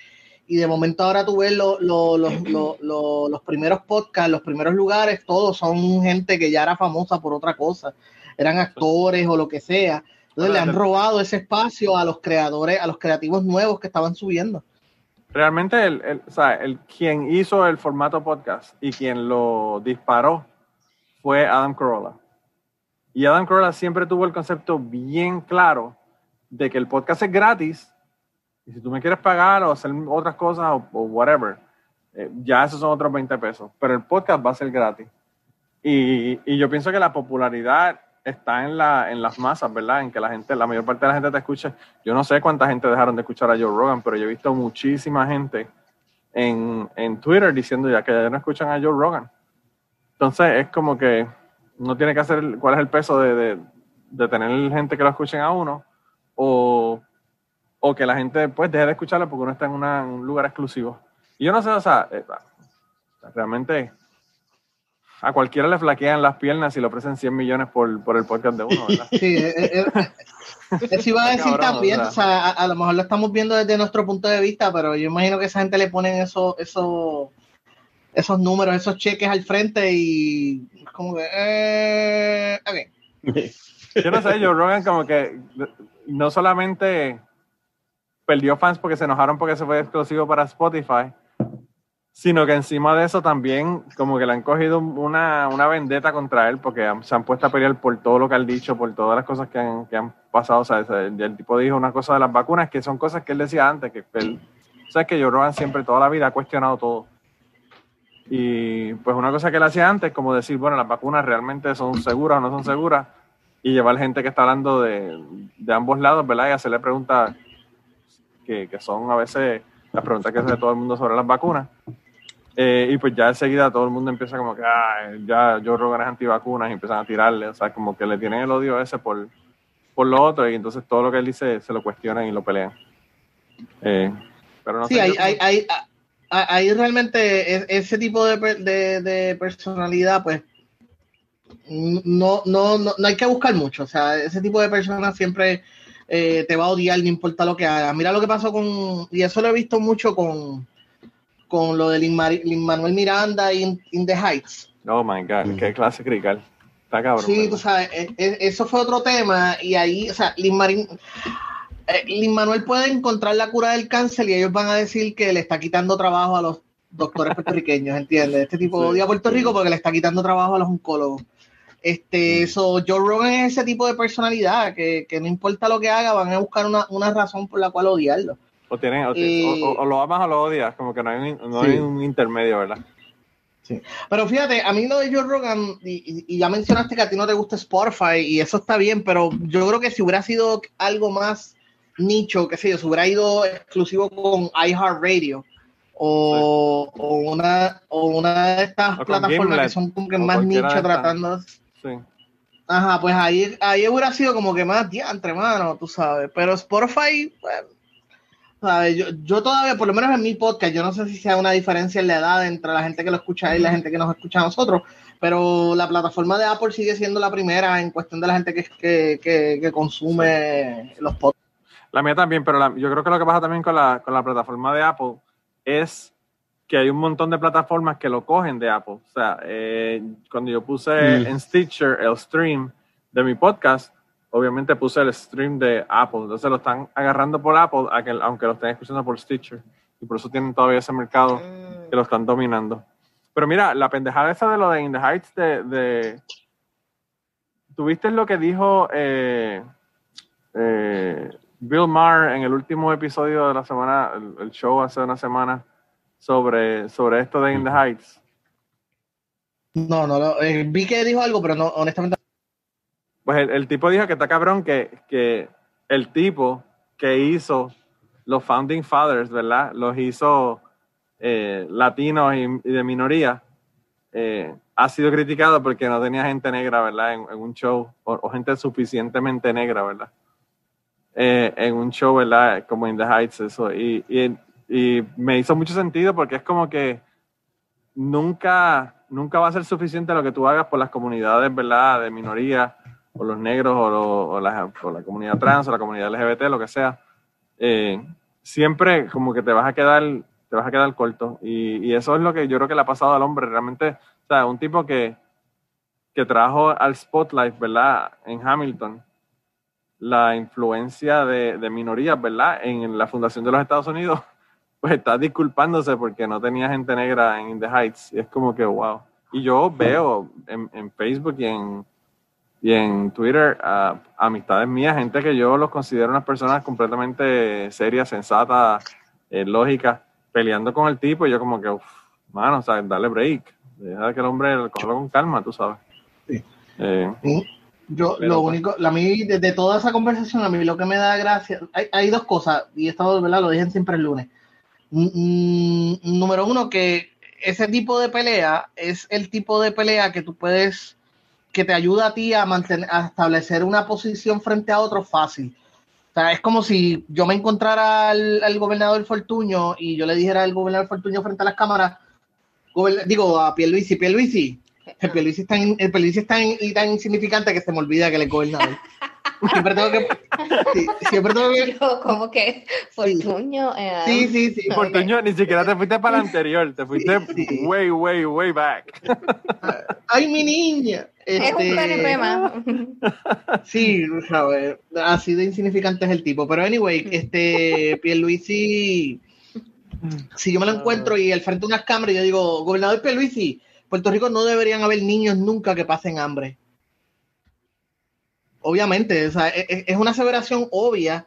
Y de momento ahora tú ves lo- lo- los- lo- lo- los primeros podcasts, los primeros lugares, todos son gente que ya era famosa por otra cosa. Eran actores o lo que sea. Entonces le han robado ese espacio a los creadores, a los creativos nuevos que estaban subiendo. Realmente, el, el, o sea, el, quien hizo el formato podcast y quien lo disparó fue Adam Carolla. Y Adam Carolla siempre tuvo el concepto bien claro de que el podcast es gratis y si tú me quieres pagar o hacer otras cosas o, whatever, eh, ya esos son otros 20 pesos. Pero el podcast va a ser gratis. Y, y yo pienso que la popularidad está en, la, en las masas, ¿verdad? En que la gente, la mayor parte de la gente te escuche. Yo no sé cuánta gente dejaron de escuchar a Joe Rogan, pero yo he visto muchísima gente en, en Twitter diciendo ya que ya no escuchan a Joe Rogan. Entonces es como que no tiene que hacer cuál es el peso de, de, de tener gente que lo escuchen a uno o, o que la gente pues deje de escucharlo porque uno está en, una- en un lugar exclusivo. Y yo no sé, o sea, eh, realmente a cualquiera le flaquean las piernas y le ofrecen 100 millones por, por el podcast de uno, ¿verdad? [LAUGHS] Sí, eh, eh, eh, eso iba a decir Cabrón, también, o sea. o sea, a, a lo mejor lo estamos viendo desde nuestro punto de vista, pero yo imagino que esa gente le ponen eso, eso, esos números, esos cheques al frente y como que, eh. Yo no sé, Joe Rogan como que no solamente perdió fans porque se enojaron porque se fue exclusivo para Spotify, sino que encima de eso también como que le han cogido una, una vendetta contra él porque se han puesto a pelear por todo lo que han dicho, por todas las cosas que han, que han pasado. O sea, el, tipo dijo una cosa de las vacunas que son cosas que él decía antes, que él, sabes que Joe Rogan siempre toda la vida ha cuestionado todo. Y pues una cosa que él hacía antes, como decir, bueno, las vacunas realmente son seguras o no son seguras, y llevar gente que está hablando de, de ambos lados, ¿verdad? Y hacerle preguntas que, que son a veces las preguntas que hace todo el mundo sobre las vacunas. Eh, y pues ya enseguida todo el mundo empieza como que, ah, ya Joe Rogan es antivacunas y empiezan a tirarle, o sea, como que le tienen el odio ese por, por lo otro y entonces todo lo que él dice se lo cuestionan y lo pelean. Eh, pero no Sí, sé, hay, yo- hay, hay, hay realmente e- ese tipo de, de, de personalidad, pues no, no, no, no hay que buscar mucho. O sea, ese tipo de personas siempre eh, te va a odiar, no importa lo que hagas. Mira lo que pasó con, y eso lo he visto mucho con, con lo de Lin Manuel Miranda y in, In the Heights. Oh my God, qué clase crical. Está cabrón. Sí, tú sabes, e- e- eso fue otro tema y ahí, o sea, Lin, eh, Lin Manuel puede encontrar la cura del cáncer y ellos van a decir que le está quitando trabajo a los doctores puertorriqueños, ¿entiendes? Este tipo Sí. odia a Puerto Rico porque le está quitando trabajo a los oncólogos. Este, eso, Joe Rogan es ese tipo de personalidad que, que no importa lo que haga, van a buscar una, una razón por la cual odiarlo. O, tienen, o, Eh, o- o lo amas o lo odias, como que no hay, un- no Sí. hay un intermedio, ¿verdad? Pero fíjate, a mí lo de Joe Rogan, y ya mencionaste que a ti no te gusta Spotify, y eso está bien, pero yo creo que si hubiera sido algo más nicho, qué sé yo, si hubiera ido exclusivo con iHeartRadio o, o una, o una de estas O plataformas que son como que más nicho tratando. Sí. Ajá, pues ahí, ahí hubiera sido como que más diantre, mano, tú sabes. Pero Spotify, bueno, ¿sabes? Yo, yo todavía, por lo menos en mi podcast, yo no sé si sea una diferencia en la edad entre la gente que lo escucha y la gente que nos escucha a nosotros, pero la plataforma de Apple sigue siendo la primera en cuestión de la gente que, que, que, que consume los podcasts. La mía también, pero la- yo creo que lo que pasa también con la, con la plataforma de Apple es que hay un montón de plataformas que lo cogen de Apple. O sea, eh, cuando yo puse Mm. en Stitcher el stream de mi podcast, obviamente puse el stream de Apple. Entonces lo están agarrando por Apple, a que- aunque lo estén escuchando por Stitcher. Y por eso tienen todavía ese mercado que lo están dominando. Pero mira, la pendejada esa de lo de In the Heights de... de ¿Tuviste lo que dijo eh, eh, Bill Maher en el último episodio de la semana, el, el show hace una semana, sobre, sobre esto de In the Heights? No, no, lo- eh, vi que dijo algo, pero no, honestamente. Pues el, el tipo dijo que está cabrón que, que el tipo que hizo los Founding Fathers, ¿verdad? Los hizo eh, latinos y, y de minoría. eh, ha sido criticado porque no tenía gente negra, ¿verdad? En, en un show, o, o gente suficientemente negra, ¿verdad? Eh, en un show, ¿verdad? Como In the Heights, eso. Y, y, y me hizo mucho sentido porque es como que nunca, nunca va a ser suficiente lo que tú hagas por las comunidades, ¿verdad? De minoría o los negros o, lo- o la, comunidad trans o la comunidad LGBT, lo que sea, eh, siempre como que te vas a quedar, te vas a quedar corto. Y, y eso es lo que yo creo que le ha pasado al hombre. Realmente, o sea, un tipo que, que trajo al spotlight, ¿verdad? En Hamilton, la influencia de, de minorías, ¿verdad? En la fundación de los Estados Unidos, [LAUGHS] pues está disculpándose porque no tenía gente negra en In the Heights. Y es como que, wow. Y yo veo en, en Facebook y en, y en Twitter a amistades mías, gente que yo los considero unas personas completamente serias, sensatas, eh, lógicas, peleando con el tipo. Y yo como que, uff, mano, o sea, dale break. Deja que el hombre cogerlo con calma, tú sabes. Sí. Eh, Yo, Pero, lo pues. único, a mí, de, de toda esa conversación, a mí lo que me da gracia, hay, hay dos cosas, y esto, ¿verdad? Lo dije siempre el lunes. Mm, número uno, que ese tipo de pelea es el tipo de pelea que tú puedes, que te ayuda a ti a mantener, a establecer una posición frente a otro fácil. O sea, es como si yo me encontrara al, al gobernador Fortuño y yo le dijera al gobernador Fortuño frente a las cámaras, digo a Pierluisi, Pierluisi, el Pierluisi es tan, el Pierluisi es tan, y tan insignificante que se me olvida que él es gobernador. [LAUGHS] Siempre tengo que, sí, siempre tengo que, Yo como que Fortuño. eh, sí, sí, sí. Ok. Porteño, ni siquiera te fuiste para el anterior, te fuiste Sí. way, way, way back. Ay, mi niña. Es un Este, PNP más. Sí, sabes, así de insignificante es el tipo. Pero anyway, este Pierluisi, si yo me lo encuentro y al frente de unas cámaras, yo digo, gobernador Pierluisi, Puerto Rico no deberían haber niños nunca que pasen hambre. Obviamente, o sea, e- e- es una aseveración obvia,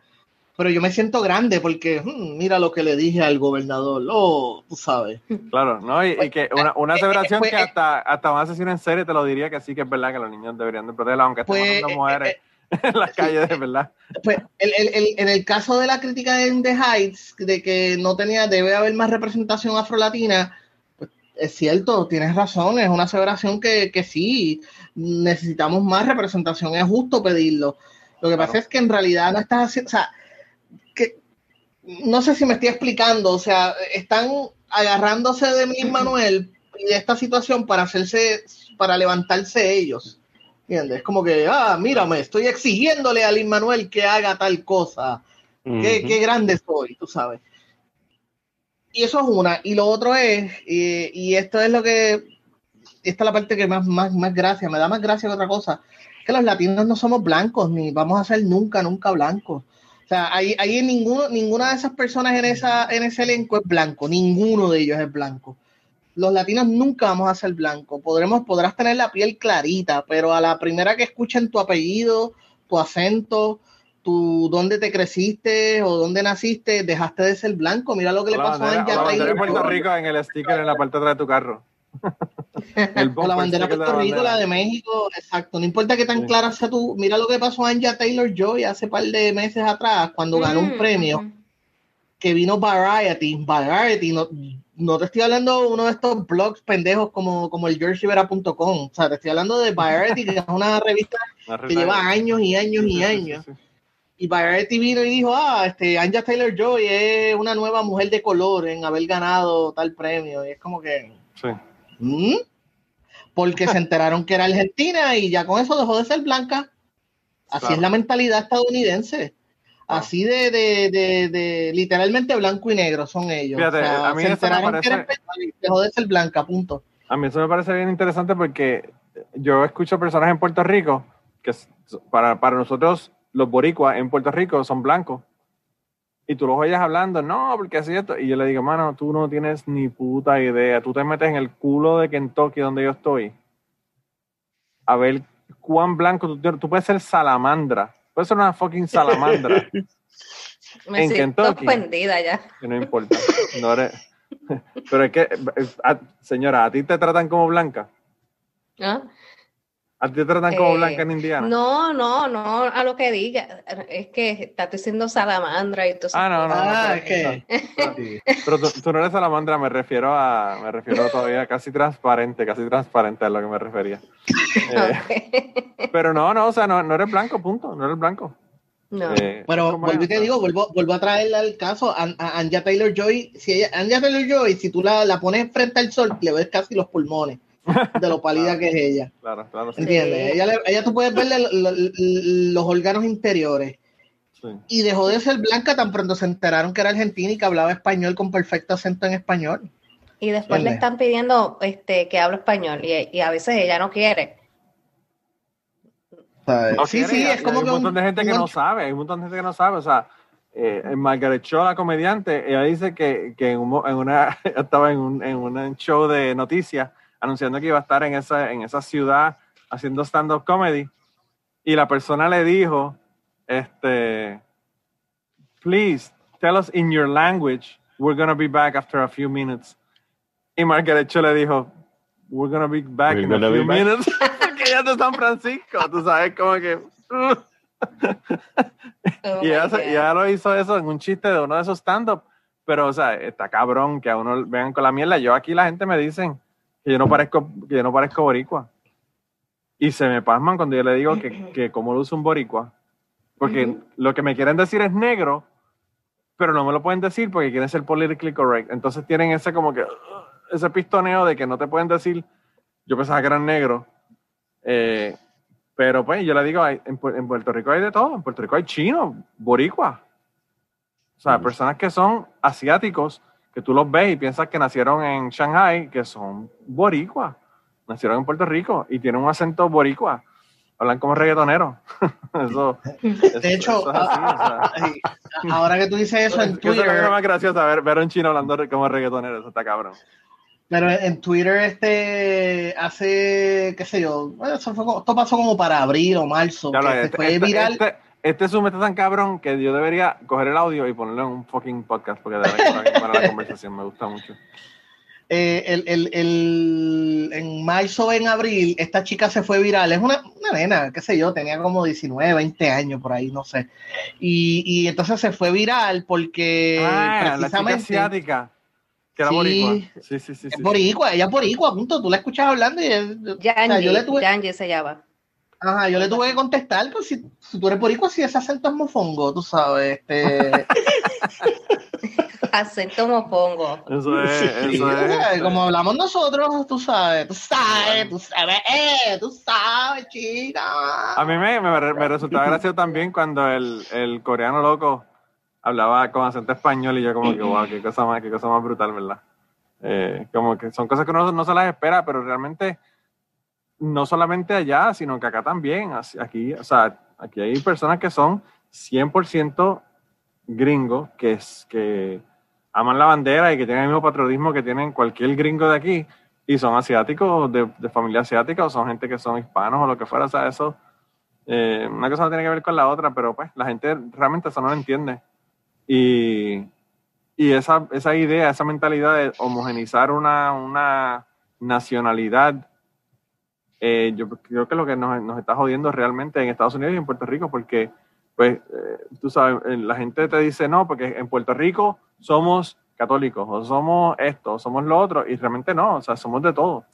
pero yo me siento grande porque hmm, mira lo que le dije al gobernador. Oh, tú sabes. Claro, ¿no? Y, y que una, una Eh, eh, aseveración pues, que eh, hasta, hasta un asesino en serie te lo diría que sí que es verdad que los niños deberían de protegerla, aunque estén Pues, matando mujeres eh, [LAUGHS] en las calles, de verdad. Pues el, el- el- en el caso de la crítica de The Heights, de que no tenía, debe haber más representación afrolatina, pues, es cierto, tienes razón, es una aseveración que, que sí, necesitamos más representación, es justo pedirlo. Lo que pasa es que en realidad no estás haciendo, o sea, que no sé si me estoy explicando, o sea, están agarrándose de Lin Manuel y de esta situación para hacerse, para levantarse ellos. ¿Entiendes? Es como que, ah, mírame, estoy exigiéndole a Lin Manuel que haga tal cosa. Qué, qué grande soy, tú sabes. Y eso es una. Y lo otro es, y, esto es lo que, esta es la parte que más, más, más gracia, me da más gracia que otra cosa, que los latinos no somos blancos, ni vamos a ser nunca, nunca blancos. O sea, ahí, ahí ninguno, ninguna de esas personas en, esa, en ese elenco es blanco, ninguno de ellos es blanco. Los latinos nunca vamos a ser blancos. Podremos, podrás tener la piel clarita, pero a la primera que escuchen tu apellido, tu acento, tu dónde te creciste o dónde naciste, dejaste de ser blanco. Mira lo que le pasó a bandera, Anja bandera de Taylor. Puerto Rico en el sticker en la parte de atrás de tu carro. [LAUGHS] El la bandera de Puerto Rico, bandera. la de México, exacto. No importa que tan Sí. clara sea tú. Mira lo que pasó a Anja Taylor Joy hace par de meses atrás, cuando ganó un Mm, premio que vino Variety. Variety, no, no te estoy hablando de uno de estos blogs pendejos como, como el georgerivera.com. O sea, te estoy hablando de Variety, que es una revista [LAUGHS] Una que lleva años y años y años. sí, sí. Y Variety vino y dijo, ah, este, Anja Taylor Joy es una nueva mujer de color en haber ganado tal premio. Y es como que, Sí. ¿Mm? Porque se [LAUGHS] enteraron que era argentina y ya con eso dejó de ser blanca. Así Claro. es la mentalidad estadounidense. Así de, de, de, de literalmente blanco y negro son ellos. Fíjate, O sea, a mí se enteraron parece- que era y dejó de ser blanca, punto. A mí eso me parece bien interesante porque yo escucho personas en Puerto Rico que para, para nosotros los boricuas en Puerto Rico son blancos. Y tú los oyes hablando, no, porque así esto. Y yo le digo, mano, tú no tienes ni puta idea. Tú te metes en el culo de Kentucky donde yo estoy. A ver cuán blanco tú, tú puedes ser salamandra. Puedes ser una fucking salamandra. [LAUGHS] Me En siento Kentucky. ofendida ya. que no importa. No eres- [LAUGHS] Pero es que, a- señora, ¿a ti te tratan como blanca? ¿Ah? ¿A ti te tratan como Eh, blanca en Indiana? No, no, no a lo que diga. Es que estás diciendo salamandra y tú Ah, no, no. no, Ah, pero- es que- Pero, pero tú, tú no eres salamandra, me refiero a, me refiero todavía casi transparente, casi transparente a lo que me refería. Eh, pero no, no, o sea, no, no eres blanco, punto, no eres blanco. No. Eh, Pero ¿cómo vuelvo y te digo, vuelvo, vuelvo a traerle al caso a, a Anja Taylor Joy. Si ella, Anja Taylor Joy, si tú la, la pones frente al sol, le ves casi los pulmones. De lo pálida que es ella. Claro, claro. sí. ¿Entiendes? Ella, le- ella tú puedes verle lo- lo- los órganos interiores. Sí. Y dejó de ser blanca tan pronto se enteraron que era argentina y que hablaba español con perfecto acento en español. Y después le están pidiendo este, que hable español y, y a veces ella no quiere. No sí, quiere, sí, y es como hay que un montón de gente que un- no sabe, hay un montón de gente que no sabe, o sea, eh, Margaret Cho, la comediante, ella dice que, que en, un en una, [LAUGHS] estaba en un, en un show de noticias anunciando que iba a estar en esa, en esa ciudad haciendo stand-up comedy y la persona le dijo, este, please tell us in your language, we're gonna be back after a few minutes. Y Margaret Cho le dijo, we're gonna be back We're in a few back. minutes. [LAUGHS] Porque es de San Francisco, tú sabes, como que... Oh [LAUGHS] y ella, y ella lo hizo eso en un chiste de uno de esos stand-up. Pero, o sea, está cabrón que a uno vean con la mierda. Yo aquí la gente me dicen que yo no parezco, que yo no parezco boricua. Y se me pasman cuando yo le digo que, que cómo lo usa un boricua. Porque Ujú. lo que me quieren decir es negro, pero no me lo pueden decir porque quieren ser politically correct. Entonces tienen ese como que, uh, ese pistoneo de que no te pueden decir, yo pensaba que eran negros. Eh, pero pues yo le digo, en, en Puerto Rico hay de todo. En Puerto Rico hay chinos, boricuas. O sea, Mm. personas que son asiáticos, que tú los ves y piensas que nacieron en Shanghai, que son boricuas. Nacieron en Puerto Rico y tienen un acento boricua. Hablan como reggaetoneros. [LAUGHS] eso, eso- De hecho, eso es así, o sea. [LAUGHS] ay, ahora que tú dices eso en [LAUGHS] Que eso es Twitter, más gracioso, ver, ver a un chino hablando como reggaetonero, eso está cabrón. pero en Twitter este hace, qué sé yo, bueno, eso fue esto pasó como para abril o marzo, se fue este- viral. este- este Zoom está tan cabrón que yo debería coger el audio y ponerlo en un fucking podcast porque de verdad que para la conversación, me gusta mucho. Eh, el, el, el- en marzo o en abril, esta chica se fue viral. Es una, una nena, qué sé yo, tenía como 19, 20 años por ahí, no sé. Y, y entonces se fue viral porque ah, la chica precisamente asiática, que era Sí. boricua. Sí, sí, sí. es sí. boricua, ella es boricua, punto. Tú la escuchas hablando y es- o sea, Yanji, yo le tuve, Yanji se llama. Ajá, yo le tuve que contestar, pues si, si tú eres boricua, si ese acento es mofongo, tú sabes, este, [LAUGHS] Acento mofongo. Eso es, Sí, eso es. como hablamos nosotros, tú sabes, tú sabes, tú sabes, eh, tú sabes, chica. A mí me, me, me resultaba gracioso también cuando el, el coreano loco hablaba con acento español y yo como que, wow, qué cosa más, qué cosa más brutal, ¿verdad? Eh, como que son cosas que uno no se las espera, pero realmente no solamente allá, sino que acá también. Aquí, o sea, aquí hay personas que son 100% gringos, que, que aman la bandera y que tienen el mismo patriotismo que tienen cualquier gringo de aquí, y son asiáticos, de, de familia asiática, o son gente que son hispanos o lo que fuera, o sea, eso, eh, una cosa no tiene que ver con la otra, pero pues la gente realmente eso no lo entiende. Y, y esa, esa idea, esa mentalidad de homogenizar una, una nacionalidad, eh, yo creo que lo que nos, nos está jodiendo realmente en Estados Unidos y en Puerto Rico, porque, pues, eh, tú sabes, eh, la gente te dice, no, porque en Puerto Rico somos católicos, o somos esto, o somos lo otro, y realmente no, o sea, somos de todo.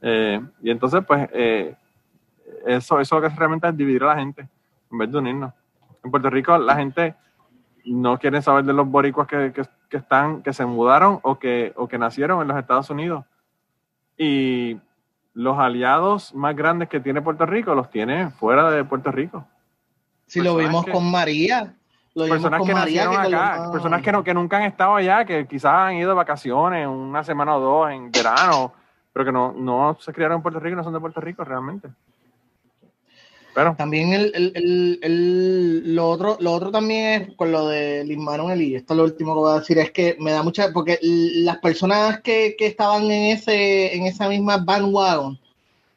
Eh, y entonces, pues, eh, eso, eso lo que realmente es dividir a la gente, en vez de unirnos. En Puerto Rico la gente no quiere saber de los boricuas que, que- que están, que se mudaron o que, o que nacieron en los Estados Unidos. Y los aliados más grandes que tiene Puerto Rico los tiene fuera de Puerto Rico. Si lo vimos que- con María, lo vimos Personas con que María. nacieron que acá, personas que, no, que nunca han estado allá, que quizás han ido de vacaciones una semana o dos en verano, pero que no, no se criaron en Puerto Rico y no son de Puerto Rico realmente. Pero, También el, el, el, el- lo otro, lo otro también es con lo de Lin Manuel, y esto es lo último que voy a decir, es que me da mucha, porque las personas que, que estaban en ese, en esa misma bandwagon,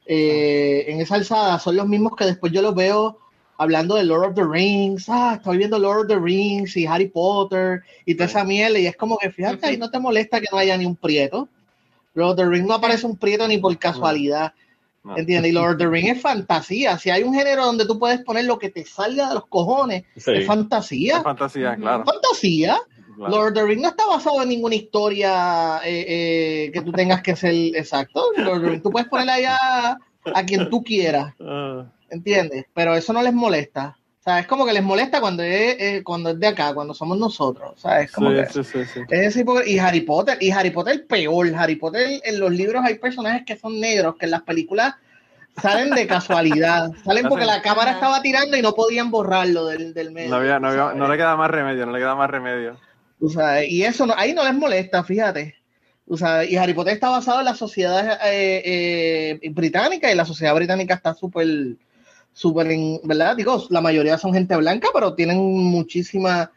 eh, en esa alzada, son los mismos que después yo los veo hablando de Lord of the Rings, ah, estoy viendo Lord of the Rings y Harry Potter y toda esa miel, y es como que fíjate, ahí no te molesta que no haya ni un prieto. Lord of the Rings no aparece un prieto ni por casualidad. No. ¿Entiendes? Y Lord of the Rings es fantasía. Si hay un género donde tú puedes poner lo que te salga de los cojones, Sí. es fantasía. es fantasía, claro. Fantasía. claro. Lord of the Rings no está basado en ninguna historia eh, eh, que tú tengas que ser exacto. Lord of the Rings, tú puedes ponerle allá a quien tú quieras, Ah, ¿entiendes? Pero eso no les molesta. O sea, es como que les molesta cuando es, eh, cuando es de acá, cuando somos nosotros. O sea, es como Sí, que sí, sí, es y Harry Potter, y Harry Potter peor. Harry Potter, en los libros hay personajes que son negros, que en las películas salen de casualidad. [LAUGHS] Salen porque la cámara estaba tirando y no podían borrarlo del, del medio. No, había, no, había- no le queda más remedio, no le queda más remedio. Tú sabes, y eso no, ahí no les molesta, fíjate. Tú sabes, y Harry Potter está basado en la sociedad eh, eh, británica y la sociedad británica está súper, súper, ¿verdad? Digo, la mayoría son gente blanca, pero tienen muchísima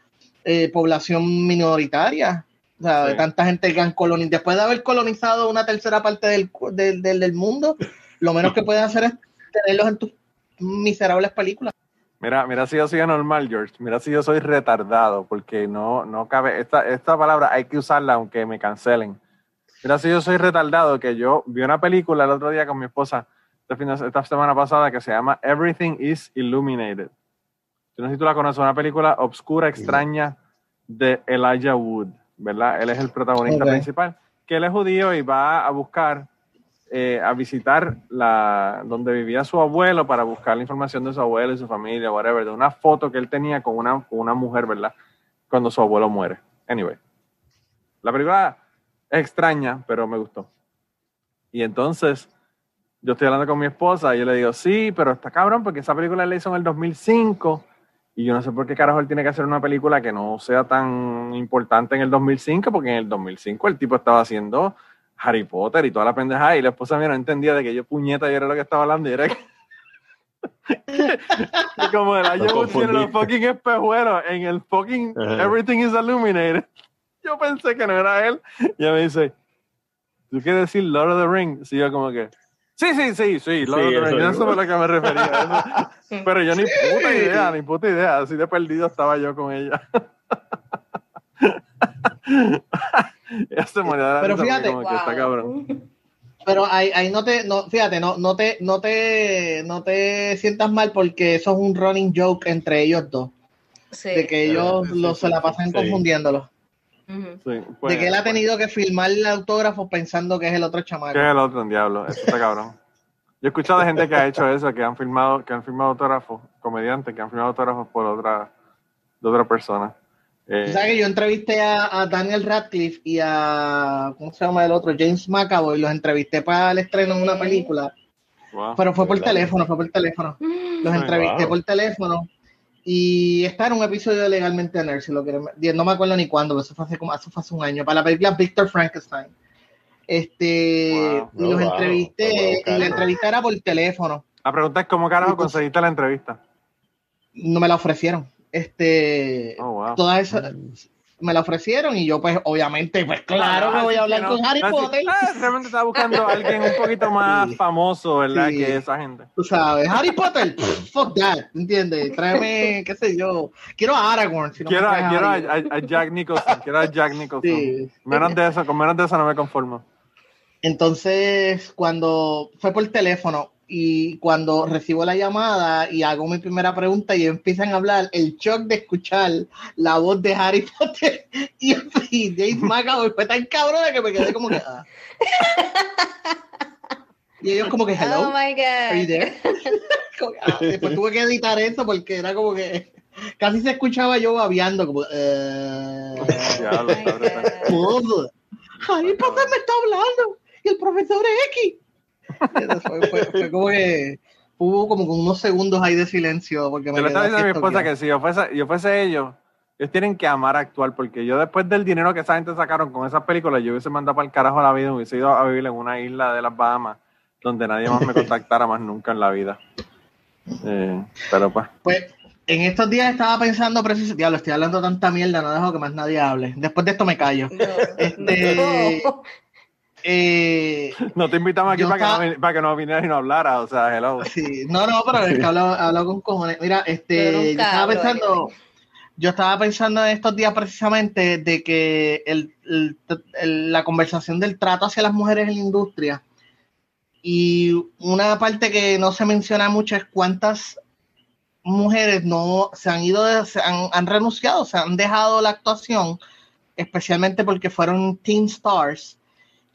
eh, población minoritaria. O sea, Sí. tanta gente que han colonizado. Después de haber colonizado una tercera parte del, del, del- del mundo, lo menos que pueden hacer es tenerlos en tus miserables películas. Mira, mira si yo soy anormal, George. Mira si yo soy retardado, porque no, no cabe. Esta, esta palabra hay que usarla aunque me cancelen. Mira si yo soy retardado, que yo vi una película el otro día con mi esposa, esta semana pasada, que se llama Everything is Illuminated. Yo no sé si tú la conoces, una película obscura, extraña de Elijah Wood, ¿verdad? Él es el protagonista Ok. principal, que él es judío y va a buscar, eh, a visitar la, donde vivía su abuelo para buscar la información de su abuelo y su familia, whatever, de una foto que él tenía con una, con una mujer, ¿verdad? Cuando su abuelo muere. Anyway, la película es extraña, pero me gustó. Y entonces, yo estoy hablando con mi esposa y yo le digo, sí, pero está cabrón porque esa película la hizo en el 2005 y yo no sé por qué carajo él tiene que hacer una película que no sea tan importante en el 2005 porque en el 2005 el tipo estaba haciendo Harry Potter y toda la pendejada y la esposa mía no entendía de que yo puñeta y era lo que estaba hablando y era que... [LAUGHS] y como el año tiene los fucking espejuelos en el fucking. Everything is Illuminated. [LAUGHS] Yo pensé que no era él. Y ella me dice, ¿tú quieres decir Lord of the Rings? Y yo como que, sí, sí, sí, sí, Lord Sí, eso es a lo que me refería. Eso- [LAUGHS] Pero yo ni puta idea, ni puta idea. Así de perdido estaba yo con ella. [LAUGHS] ella se moría de la Pero fíjate, como que está Wow. Cabrón. Pero ahí, ahí no te, no, fíjate, no, no te, no te, no te sientas mal porque eso es un running joke entre ellos dos, Sí. de que ellos Sí, sí, lo, sí, se la sí, pasan sí. Sí, pues, de que él ha pues, tenido que firmar el autógrafo pensando que es el otro chamaco. ¿Qué es el otro en diablo? Eso está cabrón. Yo he escuchado de gente que ha hecho eso, que han firmado, que han firmado autógrafos, comediantes que han firmado autógrafos por otra, de otra persona. Eh, sabes que yo entrevisté a, a Daniel Radcliffe y a, ¿cómo se llama el otro? James McAvoy, los entrevisté para el estreno de una película, wow. pero fue por ¿Verdad? teléfono, fue por teléfono. Los Ay, entrevisté wow. por teléfono y está en un episodio de Legalmente Nerd, si lo quieren. No me acuerdo ni cuándo, pero eso fue hace, como, eso fue hace un año, para la película Victor Frankenstein. Este, Wow. y los wow. entrevisté, a y la entrevista era por teléfono, La pregunta es, ¿cómo carajo Entonces- conseguiste la entrevista? no me la ofrecieron. Este, Oh, wow. todas esas me la ofrecieron y yo pues obviamente pues claro que Ah, voy a hablar no. con Harry Ah. Potter. Ah, realmente estaba buscando a alguien un poquito [LAUGHS] más Sí. famoso, ¿verdad? Sí. Que esa gente. Tú sabes, Harry Potter, pff, fuck that, ¿entiendes? [LAUGHS] Tráeme, qué sé yo, quiero a Aragorn. Si no me quiero a, quiero a Jack Nicholson. Quiero a Jack Nicholson. Sí. Menos de eso, con menos de eso no me conformo. Entonces, cuando fue por teléfono y cuando recibo la llamada y hago mi primera pregunta y empiezan a hablar, el shock de escuchar la voz de Harry Potter [LAUGHS] y, y James [LAUGHS] McAvoy fue tan cabrón que me quedé como que... ah. Y ellos como que, hello, Oh my are you God. there? [LAUGHS] Como que, ah, después tuve que editar eso porque era como que casi se escuchaba yo babeando como... eh, Oh. Harry Potter me está hablando y el profesor X. [LAUGHS] Fue, fue- fue como que hubo como unos segundos ahí de silencio porque me Yo le estaba diciendo a mi esposa que si yo fuese, yo fuese ellos, ellos tienen que amar actuar, porque yo después del dinero que esa gente sacaron con esas películas, yo hubiese mandado para el carajo la vida, hubiese ido a vivir en una isla de las Bahamas, donde nadie más me contactara más nunca en la vida. Eh, pero pues, Pues en estos días estaba pensando precisamente, diablo, estoy hablando tanta mierda, no dejo que más nadie hable. Después de esto me callo. No, Este- no. Eh, no te invitamos aquí para, estaba- que no, para que no vinieras y no hablaras, o sea, hello. Sí, no, no, pero es que hablo, hablo con cojones. Mira, este, yo estaba pensando, yo estaba pensando en estos días precisamente de que el, el- el- la conversación del trato hacia las mujeres en la industria y una parte que no se menciona mucho es cuántas mujeres no se han ido, de- se han, han renunciado, se han dejado la actuación, especialmente porque fueron teen stars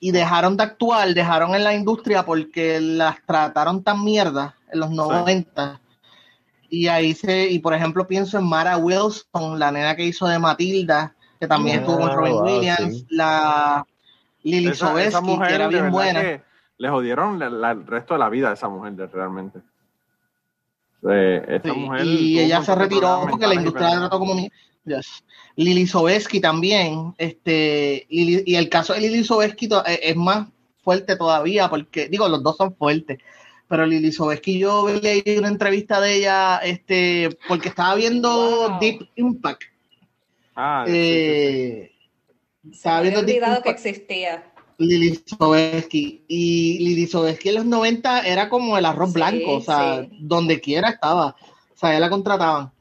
y dejaron de actuar, dejaron en la industria porque las trataron tan mierda en los 90 Y ahí se, y por ejemplo pienso en Mara Wilson, la nena que hizo de Matilda, que también Ah, estuvo con Robin wow, Williams, sí. la Lily Esa, esa Sobieski, mujer, que era bien buena. que le jodieron la- la- el resto de la vida a esa mujer, realmente. Eh, esa Sí, mujer y ella se retiró porque la industria trató como mi- Yes. Lili Sobieski también, este, Lili- y el caso de Lili Sobieski to- eh, es más fuerte todavía porque, digo, los dos son fuertes, pero Lili Sobieski yo leí una entrevista de ella, este, porque estaba viendo Wow. Deep Impact, Ah, sí, sí, sí. eh, Se estaba me había viendo Deep olvidado que existía. Lili Sobieski, y Lili Sobieski en los 90 era como el arroz Sí, blanco, o sea, sí. donde quiera estaba, o sea, ella la contrataban.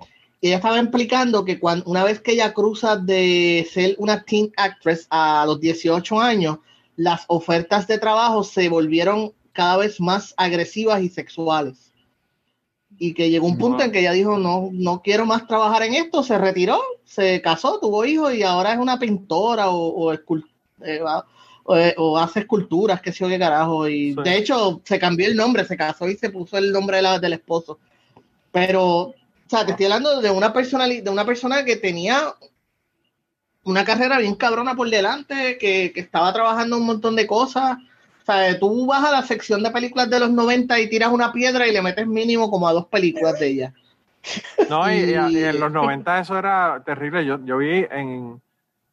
Ella estaba explicando que cuando, una vez que ella cruza de ser una teen actress a los 18 años, las ofertas de trabajo se volvieron cada vez más agresivas y sexuales. Y que llegó un punto Wow. en que ella dijo, no, no quiero más trabajar en esto, se retiró, se casó, tuvo hijos y ahora es una pintora o, o, eh, o, eh, o hace esculturas, qué sé yo qué carajo. Y Sí. de hecho se cambió el nombre, se casó y se puso el nombre de la- del esposo. Pero, o sea, te estoy hablando de una persona, de una persona que tenía una carrera bien cabrona por delante, que, que estaba trabajando un montón de cosas. O sea, tú vas a la sección de películas de los 90 y tiras una piedra y le metes mínimo como a dos películas de ella. No, y, y- y en los [LAUGHS] 90 eso era terrible. Yo, yo vi en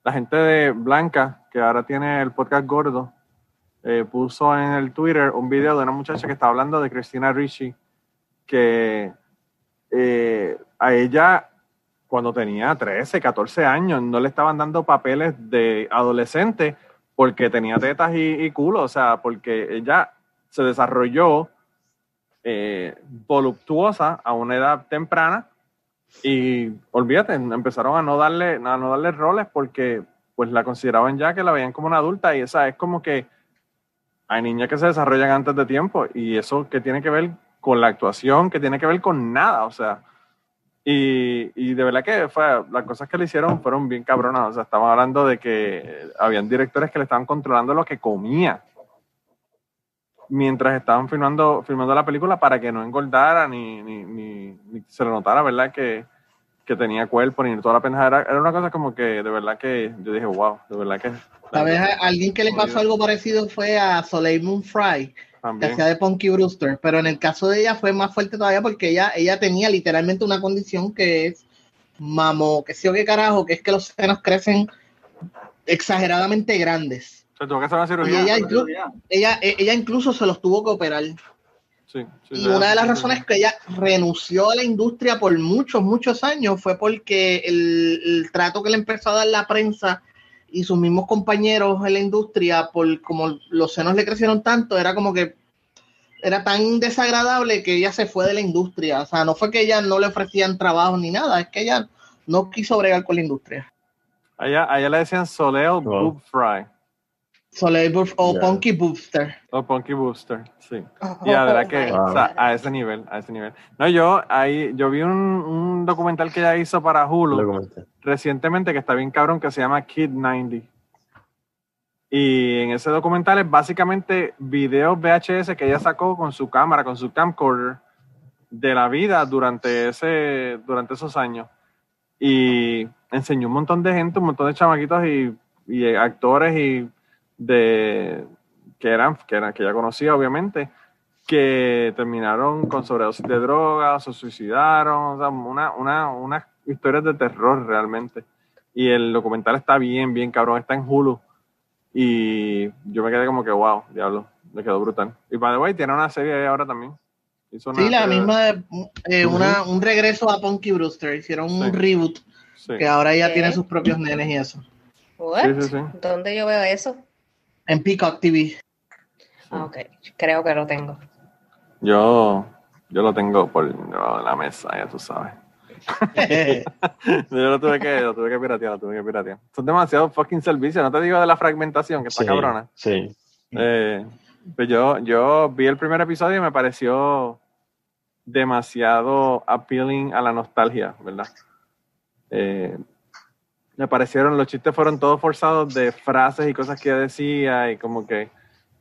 la gente de Blanca, que ahora tiene el podcast gordo, eh, puso en el Twitter un video de una muchacha que está hablando de Cristina Ricci, que eh, a ella cuando tenía 13, 14 años no le estaban dando papeles de adolescente porque tenía tetas y, y culo, o sea, porque ella se desarrolló eh, voluptuosa a una edad temprana y olvídate, empezaron a no darle, a no darle roles porque pues la consideraban ya que la veían como una adulta y esa es como que hay niñas que se desarrollan antes de tiempo y eso que tiene que ver con la actuación, que tiene que ver con nada, o sea, y, y de verdad que fue, las cosas que le hicieron fueron bien cabronas, o sea, estamos hablando de que habían directores que le estaban controlando lo que comía mientras estaban filmando, filmando la película para que no engordara ni, ni, ni, ni se le notara, ¿verdad? Que, que tenía cuerpo ni toda la pendeja. Era, era una cosa como que de verdad que yo dije, wow, de verdad que... ¿Sabes? Alguien que le pasó algo parecido fue a Soleil Moon Fry, que También. hacía de Punky Brewster, pero en el caso de ella fue más fuerte todavía porque ella, ella tenía literalmente una condición que es mamo, que sé yo qué carajo, que es que los senos crecen exageradamente grandes. Se tuvo que hacer una cirugía. Y ella, inclu- ella, e- ella incluso se los tuvo que operar. Sí, sí, Y sí, una de las sí, razones que ella renunció a la industria por muchos, muchos años fue porque el, el trato que le empezó a dar la prensa y sus mismos compañeros en la industria, por como los senos le crecieron tanto, era como que era tan desagradable que ella se fue de la industria. O sea, no fue que ella no le ofrecían trabajo ni nada, es que ella no quiso bregar con la industria. A ella, a ella le decían Soleil Wow. Boob Fry Soleil Buff- o Ya. Punky Booster. o Punky Booster, sí. Y la verdad que, Wow. o sea, a ese nivel, a ese nivel. No, yo ahí, yo vi un, un documental que ella hizo para Hulu. Recientemente que está bien cabrón que se llama Kid 90. Y en ese documental es básicamente videos VHS que ella sacó con su cámara, con su camcorder de la vida durante ese durante esos años. Y enseñó un montón de gente, un montón de chamaquitos y, y actores y de que eran que eran que ella conocía obviamente que terminaron con sobredosis de drogas o suicidaron, o sea, una, una, unas historias de terror realmente. Y el documental está bien, bien cabrón, está en Hulu. Y yo me quedé como que, wow, diablo, me quedó brutal. Y by the way, tiene una serie ahora también. Hizo una Sí, la misma, eh, Ujú. una, un regreso a Punky Brewster. Hicieron un Sí. reboot Sí, que ahora ella ¿Qué? tiene sus propios nenes y eso. What? sí, sí. sí. ¿Dónde yo veo eso? En Peacock TV. Ah, ok, creo que lo tengo. Yo, yo lo tengo por debajo de la mesa, ya tú sabes. [LAUGHS] Yo lo tuve que, lo tuve que piratear, lo tuve que piratear. Son demasiados fucking servicios, no te digo de la fragmentación, que está Sí, cabrona. Sí. Eh, pues yo, yo vi el primer episodio y me pareció demasiado appealing a la nostalgia, ¿verdad? Eh, me parecieron, los chistes fueron todos forzados de frases y cosas que decía y como que...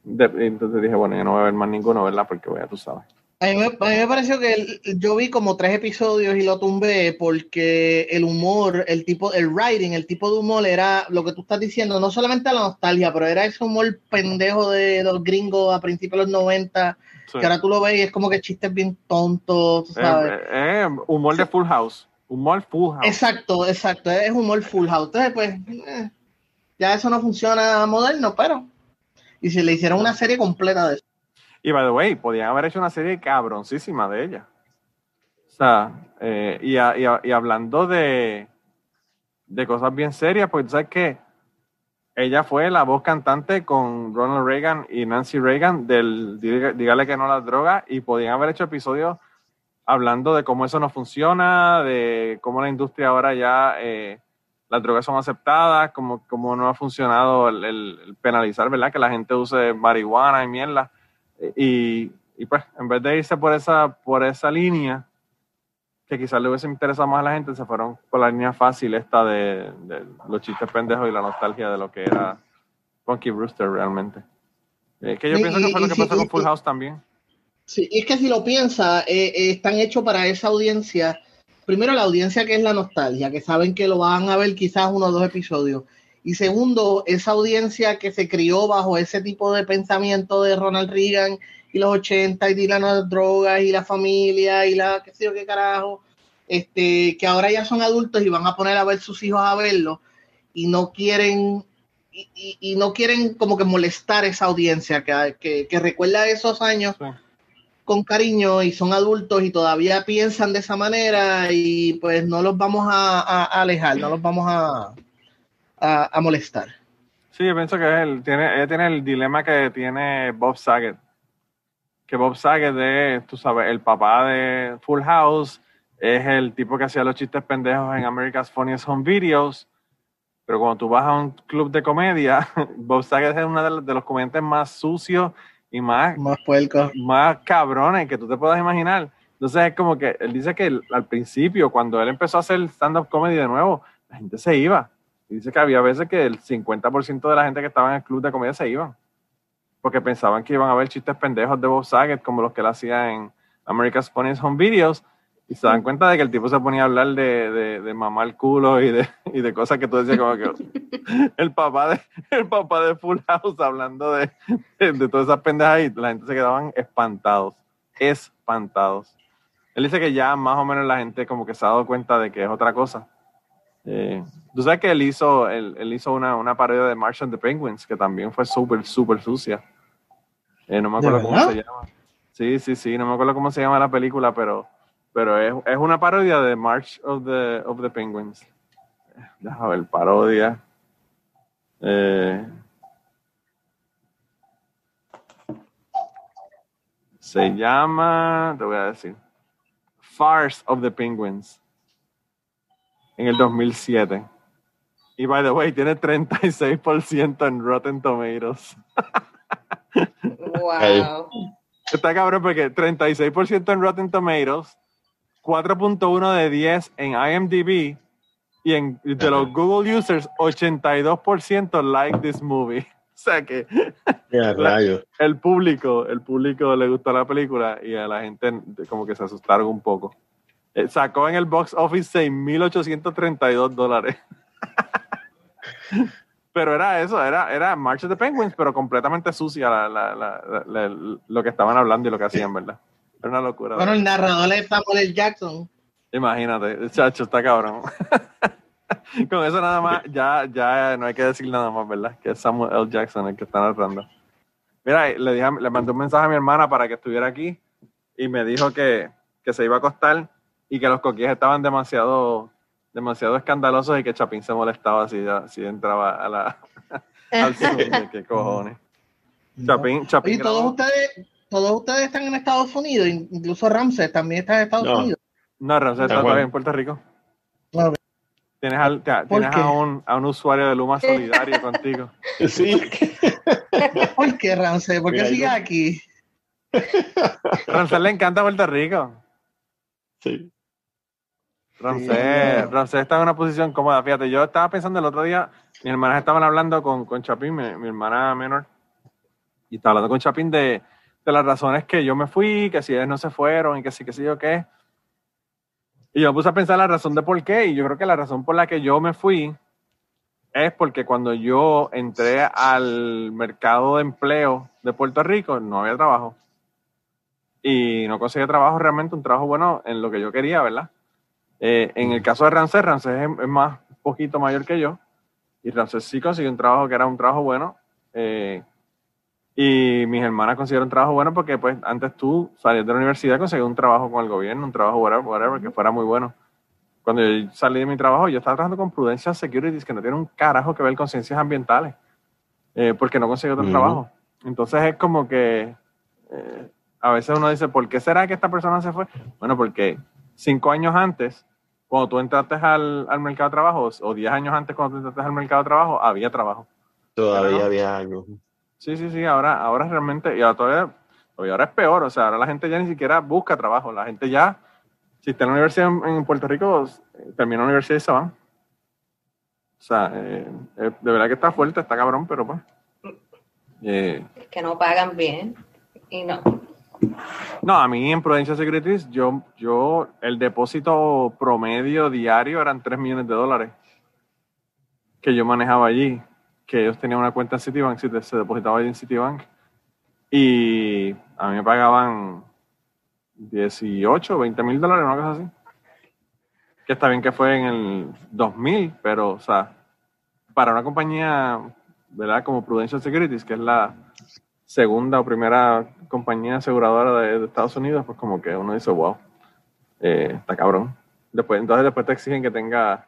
de- entonces dije, bueno, yo no voy a ver más ninguno, ¿verdad? Porque, bueno, tú sabes. A mí, me, a mí me pareció que el- yo vi como tres episodios y lo tumbé porque el humor, el tipo, el writing, el tipo de humor era lo que tú estás diciendo, no solamente la nostalgia, pero era ese humor pendejo de los gringos a principios de los 90, Sí. que ahora tú lo ves y es como que chistes bien tontos, tú sabes. Eh, eh, humor de Full House. Humor Full House. Exacto, exacto, es humor full house. Entonces, pues, eh, ya eso no funciona moderno, pero. Y si le hicieron una serie completa de eso. Y by the way, podían haber hecho una serie cabroncísima de ella. O sea, eh, y, a- y a- y hablando de, de cosas bien serias, pues sabes que ella fue la voz cantante con Ronald Reagan y Nancy Reagan del Dígale que no las drogas y podían haber hecho episodios hablando de cómo eso no funciona, de cómo la industria ahora ya eh, las drogas son aceptadas, cómo, cómo no ha funcionado el, el- el penalizar, ¿verdad? Que la gente use marihuana y mierda. Y, y pues, en vez de irse por esa, por esa línea, que quizás le hubiese interesado más a la gente, se fueron por la línea fácil esta de, de los chistes pendejos y la nostalgia de lo que era Funky Brewster realmente. Eh, que yo Y- pienso que fue lo que pasó con Full House también. Sí, y es que si lo piensas, eh, eh, están hechos para esa audiencia. Primero, la audiencia que es la nostalgia, que saben que lo van a ver quizás uno o dos episodios. Y segundo, esa audiencia que se crió bajo ese tipo de pensamiento de Ronald Reagan y los 80 y de las drogas y la familia y la qué sé yo qué carajo, este, que ahora ya son adultos y van a poner a ver sus hijos a verlo y no quieren y, y- y no quieren como que molestar esa audiencia que, que, que recuerda esos años. Con cariño y son adultos y todavía piensan de esa manera y pues no los vamos a, alejar, no los vamos a, a, molestar. Sí, yo pienso que él tiene, ella tiene el dilema que tiene Bob Saget. Que Bob Saget es, tú sabes, el papá de Full House, es el tipo que hacía los chistes pendejos en America's Funniest Home Videos. Pero cuando tú vas a un club de comedia, [LAUGHS] Bob Saget es uno de los comediantes más sucios y más, Más puercos. más cabrones que tú te puedas imaginar. Entonces es como que él dice que al principio, cuando él empezó a hacer stand-up comedy de nuevo, la gente se iba. Y dice que había veces que el 50% de la gente que estaba en el club de comedia se iban. Porque pensaban que iban a ver chistes pendejos de Bob Saget, como los que él hacía en America's Funniest Home Videos. Y se dan cuenta de que el tipo se ponía a hablar de, de, de mamar culo y de, y de cosas que tú decías como que [LAUGHS] el papá de, el papá de Full House hablando de, de, de todas esas pendejas y la gente se quedaban espantados, espantados. Él dice que ya más o menos la gente como que se ha dado cuenta de que es otra cosa. Eh, Tú sabes que él hizo, él, él hizo una, una parodia de March and the Penguins que también fue súper, súper sucia. Eh, no me ¿De acuerdo cómo se llama. Sí, sí, sí, no me acuerdo cómo se llama la película, pero, pero es, es una parodia de March of the, of the Penguins. Déjame ver, parodia. Eh, se llama, te voy a decir, Farce of the Penguins. En el 2007. Y by the way, tiene 36% en Rotten Tomatoes. [LAUGHS] Wow. Está cabrón porque 36% en Rotten Tomatoes, 4.1 de 10 en IMDb y en, de los Google users, 82% like this movie. [LAUGHS] O sea que [LAUGHS] rayos. el público, el público le gustó la película y a la gente como que se asustaron un poco. Eh, sacó en el box office 6.832 dólares. [LAUGHS] pero era eso, era, era March of the Penguins, pero completamente sucia la- la- la- la- la- lo que estaban hablando y lo que hacían, ¿verdad? Era una locura. Bueno, ¿verdad? el narrador es Samuel L. Jackson. Imagínate, chacho, está cabrón. [LAUGHS] Con eso nada más, ya, ya no hay que decir nada más, ¿verdad? Que es Samuel L. Jackson el que está narrando. Mira, le, dije, le mandé un mensaje a mi hermana para que estuviera aquí y me dijo que, que se iba a acostar y que los coquíes estaban demasiado, demasiado escandalosos y que Chapín se molestaba si, si entraba a la, [LAUGHS] al. [LAUGHS] Y ¿Qué cojones? Chapín, Chapín Oye, todos ustedes, todos ustedes están en Estados Unidos, incluso Ramses también está en Estados No. Unidos. No, Ramsés está todavía en Puerto Rico. Tienes, al- te- ¿Por tienes qué? a, un, a un usuario de Luma solidario contigo. [LAUGHS] Sí. ¿Por qué, Ramses? ¿Por qué Mira, sigues yo- aquí? [LAUGHS] Ramsés le encanta Puerto Rico. Sí. Ramsés, Sí. Ramsés está en una posición cómoda. Fíjate, yo estaba pensando el otro día, mis hermanas estaban hablando con, con Chapín, mi, mi hermana menor, y estaba hablando con Chapín de, de las razones que yo me fui, que si ellos no se fueron y que sí, que sí, yo qué. Y yo me puse a pensar la razón de por qué, y yo creo que la razón por la que yo me fui es porque cuando yo entré al mercado de empleo de Puerto Rico no había trabajo. Y no conseguía trabajo realmente, un trabajo bueno en lo que yo quería, ¿verdad? Eh, en el caso de Rancés, Rancés es, más, poquito mayor que yo. Y Rancés sí consiguió un trabajo que era un trabajo bueno. eh, y mis hermanas consiguieron un trabajo bueno porque pues antes tú salías de la universidad conseguías un trabajo con el gobierno, un trabajo whatever, whatever, que fuera muy bueno. Cuando yo salí de mi trabajo, yo estaba trabajando con Prudencia Securities, que no tiene un carajo que ver con ciencias ambientales, eh, porque no conseguí otro trabajo. Entonces es como que eh, a veces uno dice, ¿por qué será que esta persona se fue? Bueno, porque cinco años antes, cuando tú entraste al, al mercado de trabajo, o diez años antes cuando tú entraste al mercado de trabajo, había trabajo. Todavía había algo. Sí, sí, sí, ahora, ahora realmente, y ahora todavía, todavía ahora es peor, o sea, ahora la gente ya ni siquiera busca trabajo, la gente ya, si está en la universidad en, en Puerto Rico, termina la universidad y se van. O sea, eh, eh, de verdad que está fuerte, está cabrón, pero pues. eh, que no pagan bien. Y no. no, a mí en Prudencia Securities, yo, yo, el depósito promedio diario eran 3 millones de dólares que yo manejaba allí, que ellos tenían una cuenta en Citibank, se se depositaba allí en Citibank, y a mí me pagaban 18, 20 mil dólares, una cosa así. Que está bien que fue en el 2000, pero, o sea, para una compañía, ¿verdad? Como Prudential Securities, que es la segunda o primera compañía aseguradora de, de Estados Unidos, pues como que uno dice, wow, eh, está cabrón. Después, entonces después te exigen que tenga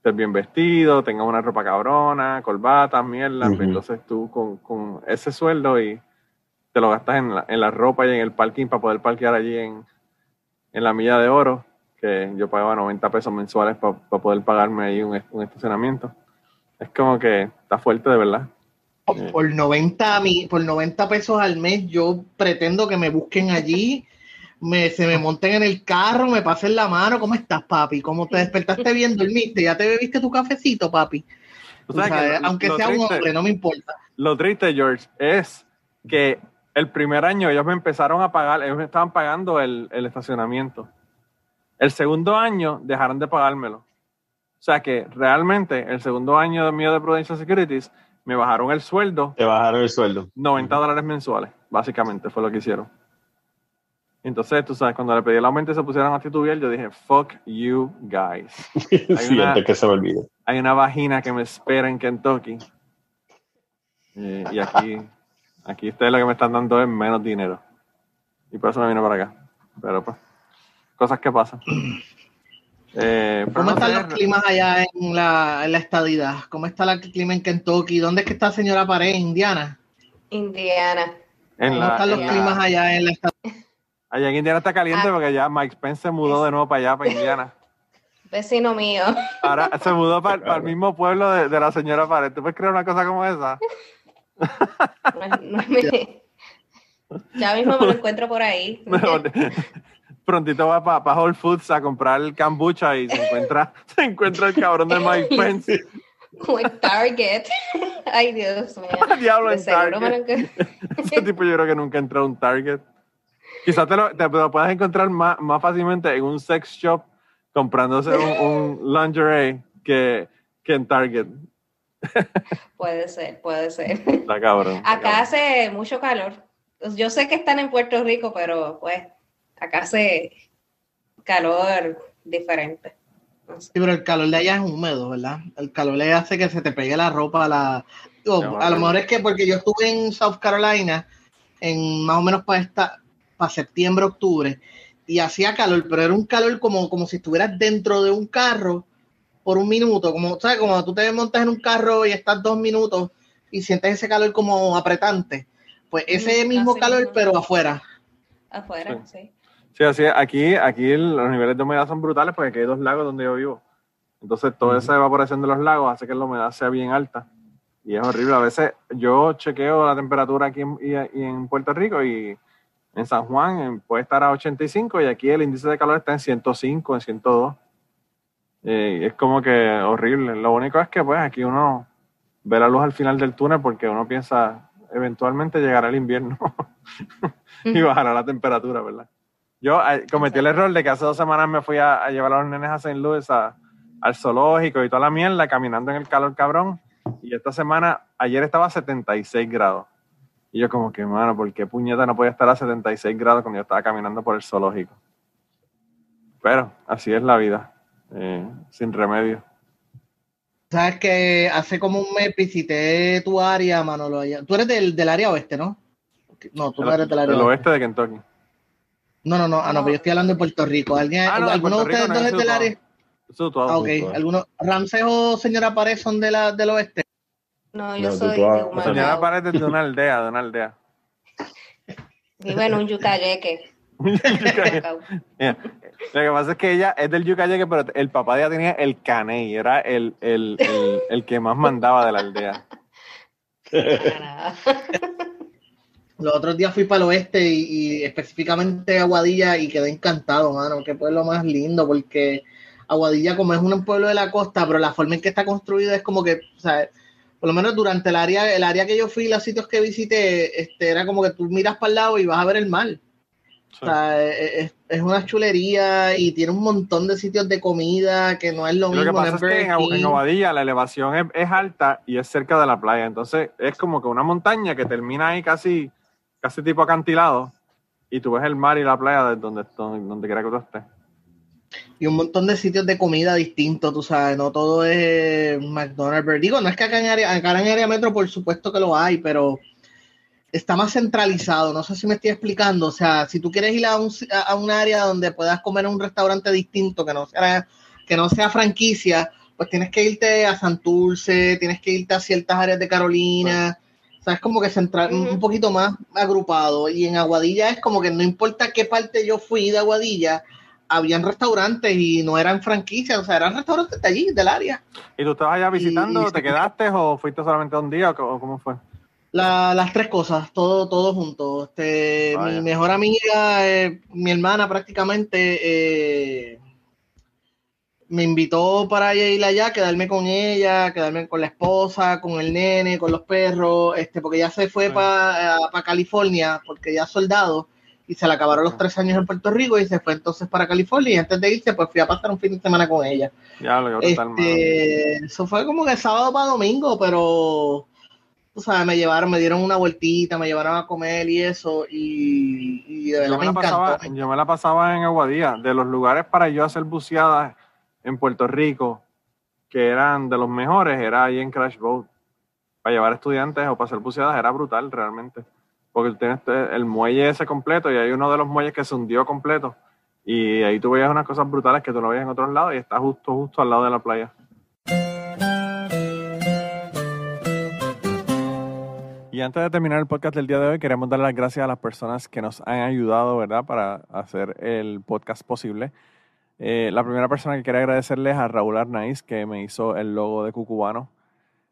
estés bien vestido, tengas una ropa cabrona, corbata, mierda, pues Ujú. entonces tú con, con ese sueldo y te lo gastas en la, en la ropa y en el parking para poder parquear allí en, en la milla de oro, que yo pagaba 90 pesos mensuales para poder pagarme ahí un, un estacionamiento. Es como que está fuerte de verdad. Eh. Por 90, mi- por 90 pesos al mes, yo pretendo que me busquen allí, me, se me monten en el carro, me pasen la mano. ¿Cómo estás, papi? ¿Cómo te despertaste bien? ¿Dormiste? ¿Ya te bebiste tu cafecito, papi? Que sabes, lo- aunque lo sea un hombre, no me importa. Lo triste, George, es que el primer año ellos me empezaron a pagar, ellos me estaban pagando el, el estacionamiento. El segundo año dejaron de pagármelo. O sea que realmente el segundo año de mío de Prudential Securities me bajaron el sueldo Te bajaron el sueldo. 90 dólares mensuales, básicamente fue lo que hicieron. Entonces, tú sabes, cuando le pedí el aumento y se pusieron a titubear, yo dije, fuck you guys. [LAUGHS] sí, una- antes que se me olvide. Hay una vagina que me espera en Kentucky. Eh, y aquí, aquí ustedes lo que me están dando es menos dinero. Y por eso me vine para acá. Pero pues, cosas que pasan. [CLEARS THROAT] Eh, ¿Cómo no están sé, los climas allá en la, en la estadidad? ¿Cómo está el clima en Kentucky? ¿Dónde es que está señora Pared? ¿Indiana? Indiana. En ¿Cómo la, están los la- climas allá en la estadidad? Allá en Indiana está caliente Ah. porque ya Mike Pence se mudó de nuevo para allá, para [LAUGHS] Indiana. Vecino mío. Ahora se mudó para, para el mismo pueblo de, de la señora Pared. ¿Tú puedes creer una cosa como esa? No es- no mi- Ya mismo me lo encuentro por ahí. [LAUGHS] Prontito va para Whole Foods a comprar el kombucha y se encuentra, [LAUGHS] se encuentra el cabrón de Mike Pence. O en Target. Ay, Dios mío. Diablo en me lo Target. Ese tipo yo creo que nunca entró a un Target. Quizás te lo, te lo puedas encontrar más, más fácilmente en un sex shop comprándose un, un [LAUGHS] lingerie que, que en Target. Puede ser, puede ser. Está cabrón. está Acá cabrón. hace mucho calor. Pues Yo sé que están en Puerto Rico, pero pues acá hace calor diferente. No sé. Sí, pero el calor de allá es húmedo, ¿verdad? El calor le hace que se te pegue la ropa a la... digo, a lo mejor es que porque yo estuve en South Carolina en más o menos para esta para septiembre, octubre y hacía calor, pero era un calor como, como si estuvieras dentro de un carro por un minuto, como sabes, como tú te montas en un carro y estás dos minutos y sientes ese calor como apretante. Pues ese mismo así calor, mismo. pero afuera. Afuera, sí. Sí, así es. Aquí, aquí los niveles de humedad son brutales porque aquí hay dos lagos donde yo vivo. Entonces, toda esa evaporación de los lagos hace que la humedad sea bien alta. Y es horrible. A veces yo chequeo la temperatura aquí en, y, y en Puerto Rico y en San Juan puede estar a 85 y aquí el índice de calor está en 105, en 102. Eh, y es como que horrible. Lo único es que pues aquí uno ve la luz al final del túnel porque uno piensa, eventualmente llegará el invierno [LAUGHS] y bajará la temperatura, ¿verdad? Yo eh, cometí el error de que hace dos semanas me fui a, a llevar a los nenes a St. Louis a- al zoológico y toda la mierda, caminando en el calor cabrón. Y esta semana, ayer estaba a 76 grados. Y yo como que, mano, ¿por qué puñeta no podía estar a 76 grados cuando yo estaba caminando por el zoológico? Pero así es la vida, eh, sin remedio. Sabes que hace como un mes visité tu área, Manolo. Tú eres del, del área oeste, ¿no? No, tú no eres del área Del oeste. oeste de Kentucky. No, no, no, ah, no, pero yo estoy hablando de Puerto Rico. ¿Alguien, Ah, no, ¿Alguno de ustedes no, dos es del área? Eso. Ah, ok. ¿Alguno? ¿Ramsés o señora Párez son de la, del oeste? No, yo No, soy tú- tú- de Humacao. Señora Paredes de una aldea, de una aldea. [LAUGHS] Vivo en un yucayeque. [LAUGHS] Lo que pasa es que ella es del Yucayeque, pero el papá de ella tenía el caney, era el, el, el, el que más mandaba de la aldea. [LAUGHS] Los otros días fui para el oeste y, y específicamente a Aguadilla y quedé encantado, mano. Qué pueblo más lindo, porque Aguadilla, como es un pueblo de la costa, pero la forma en que está construido es como que, o sea, por lo menos durante el área, el área que yo fui, los sitios que visité, este, era como que tú miras para el lado y vas a ver el mar. O sea, es, es una chulería y tiene un montón de sitios de comida que no es lo Lo mismo. que no pasa es que en, en la elevación es, es alta y es cerca de la playa, entonces es como que una montaña que termina ahí casi, casi tipo acantilado y tú ves el mar y la playa desde donde, donde, donde quiera que tú estés. Y un montón de sitios de comida distintos, tú sabes, no todo es McDonald's. Burger- Digo, no es que acá en área, acá en área metro por supuesto que lo hay, pero está más centralizado, no sé si me estoy explicando, o sea, si tú quieres ir a un, a- un área donde puedas comer en un restaurante distinto, que no sea, que no sea franquicia, pues tienes que irte a Santurce, tienes que irte a ciertas áreas de Carolina, o sea, es como que central, un poquito más agrupado, y en Aguadilla es como que no importa qué parte yo fui de Aguadilla, habían restaurantes y no eran franquicias, o sea, eran restaurantes de allí, del área. ¿Y tú estabas allá visitando, y- te quedaste o fuiste solamente un día o cómo fue? La- las tres cosas, todo, todo junto. Este, Vaya. mi mejor amiga, eh, mi hermana prácticamente, eh, me invitó para ir allá, quedarme con ella, quedarme con la esposa, con el nene, con los perros, este, porque ya se fue para California, porque ya soldado, y se le acabaron los tres años en Puerto Rico y se fue entonces para California, y antes de irse, pues fui a pasar un fin de semana con ella. Ya lo. Este, eso fue como que sábado para domingo, pero tú sabes, me llevaron, me dieron una vueltita, me llevaron a comer y eso, y, y de verdad Yo me, me, la pasaba, encantó. yo me la pasaba en Aguadilla, de los lugares para yo hacer buceadas en Puerto Rico, que eran de los mejores, era ahí en Crash Boat. Para llevar estudiantes o para hacer buceadas era brutal realmente. Porque tú tienes este- el muelle ese completo y hay uno de los muelles que se hundió completo. Y ahí tú veías unas cosas brutales que tú no veías en otros lados y está justo, justo al lado de la playa. Y antes de terminar el podcast del día de hoy, queremos dar las gracias a las personas que nos han ayudado, ¿verdad?, para hacer el podcast posible. Eh, la primera persona que quería agradecerles a Raúl Arnaiz, que me hizo el logo de Cucubano.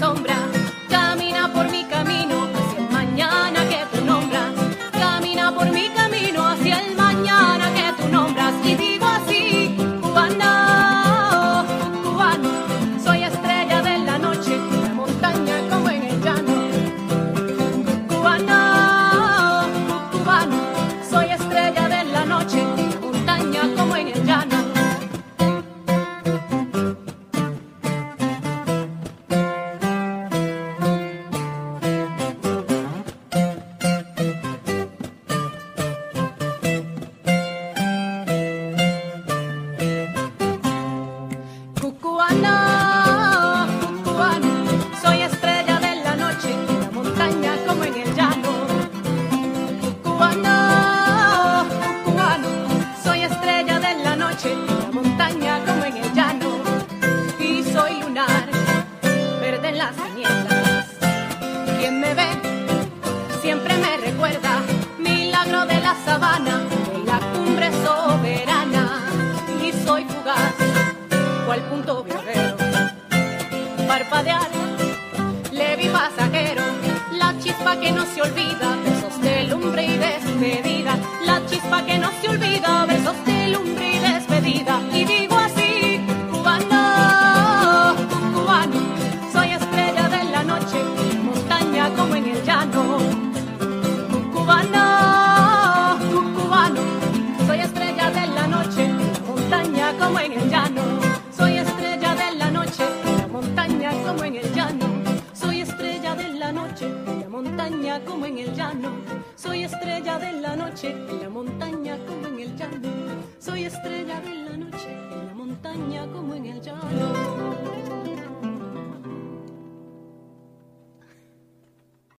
Luz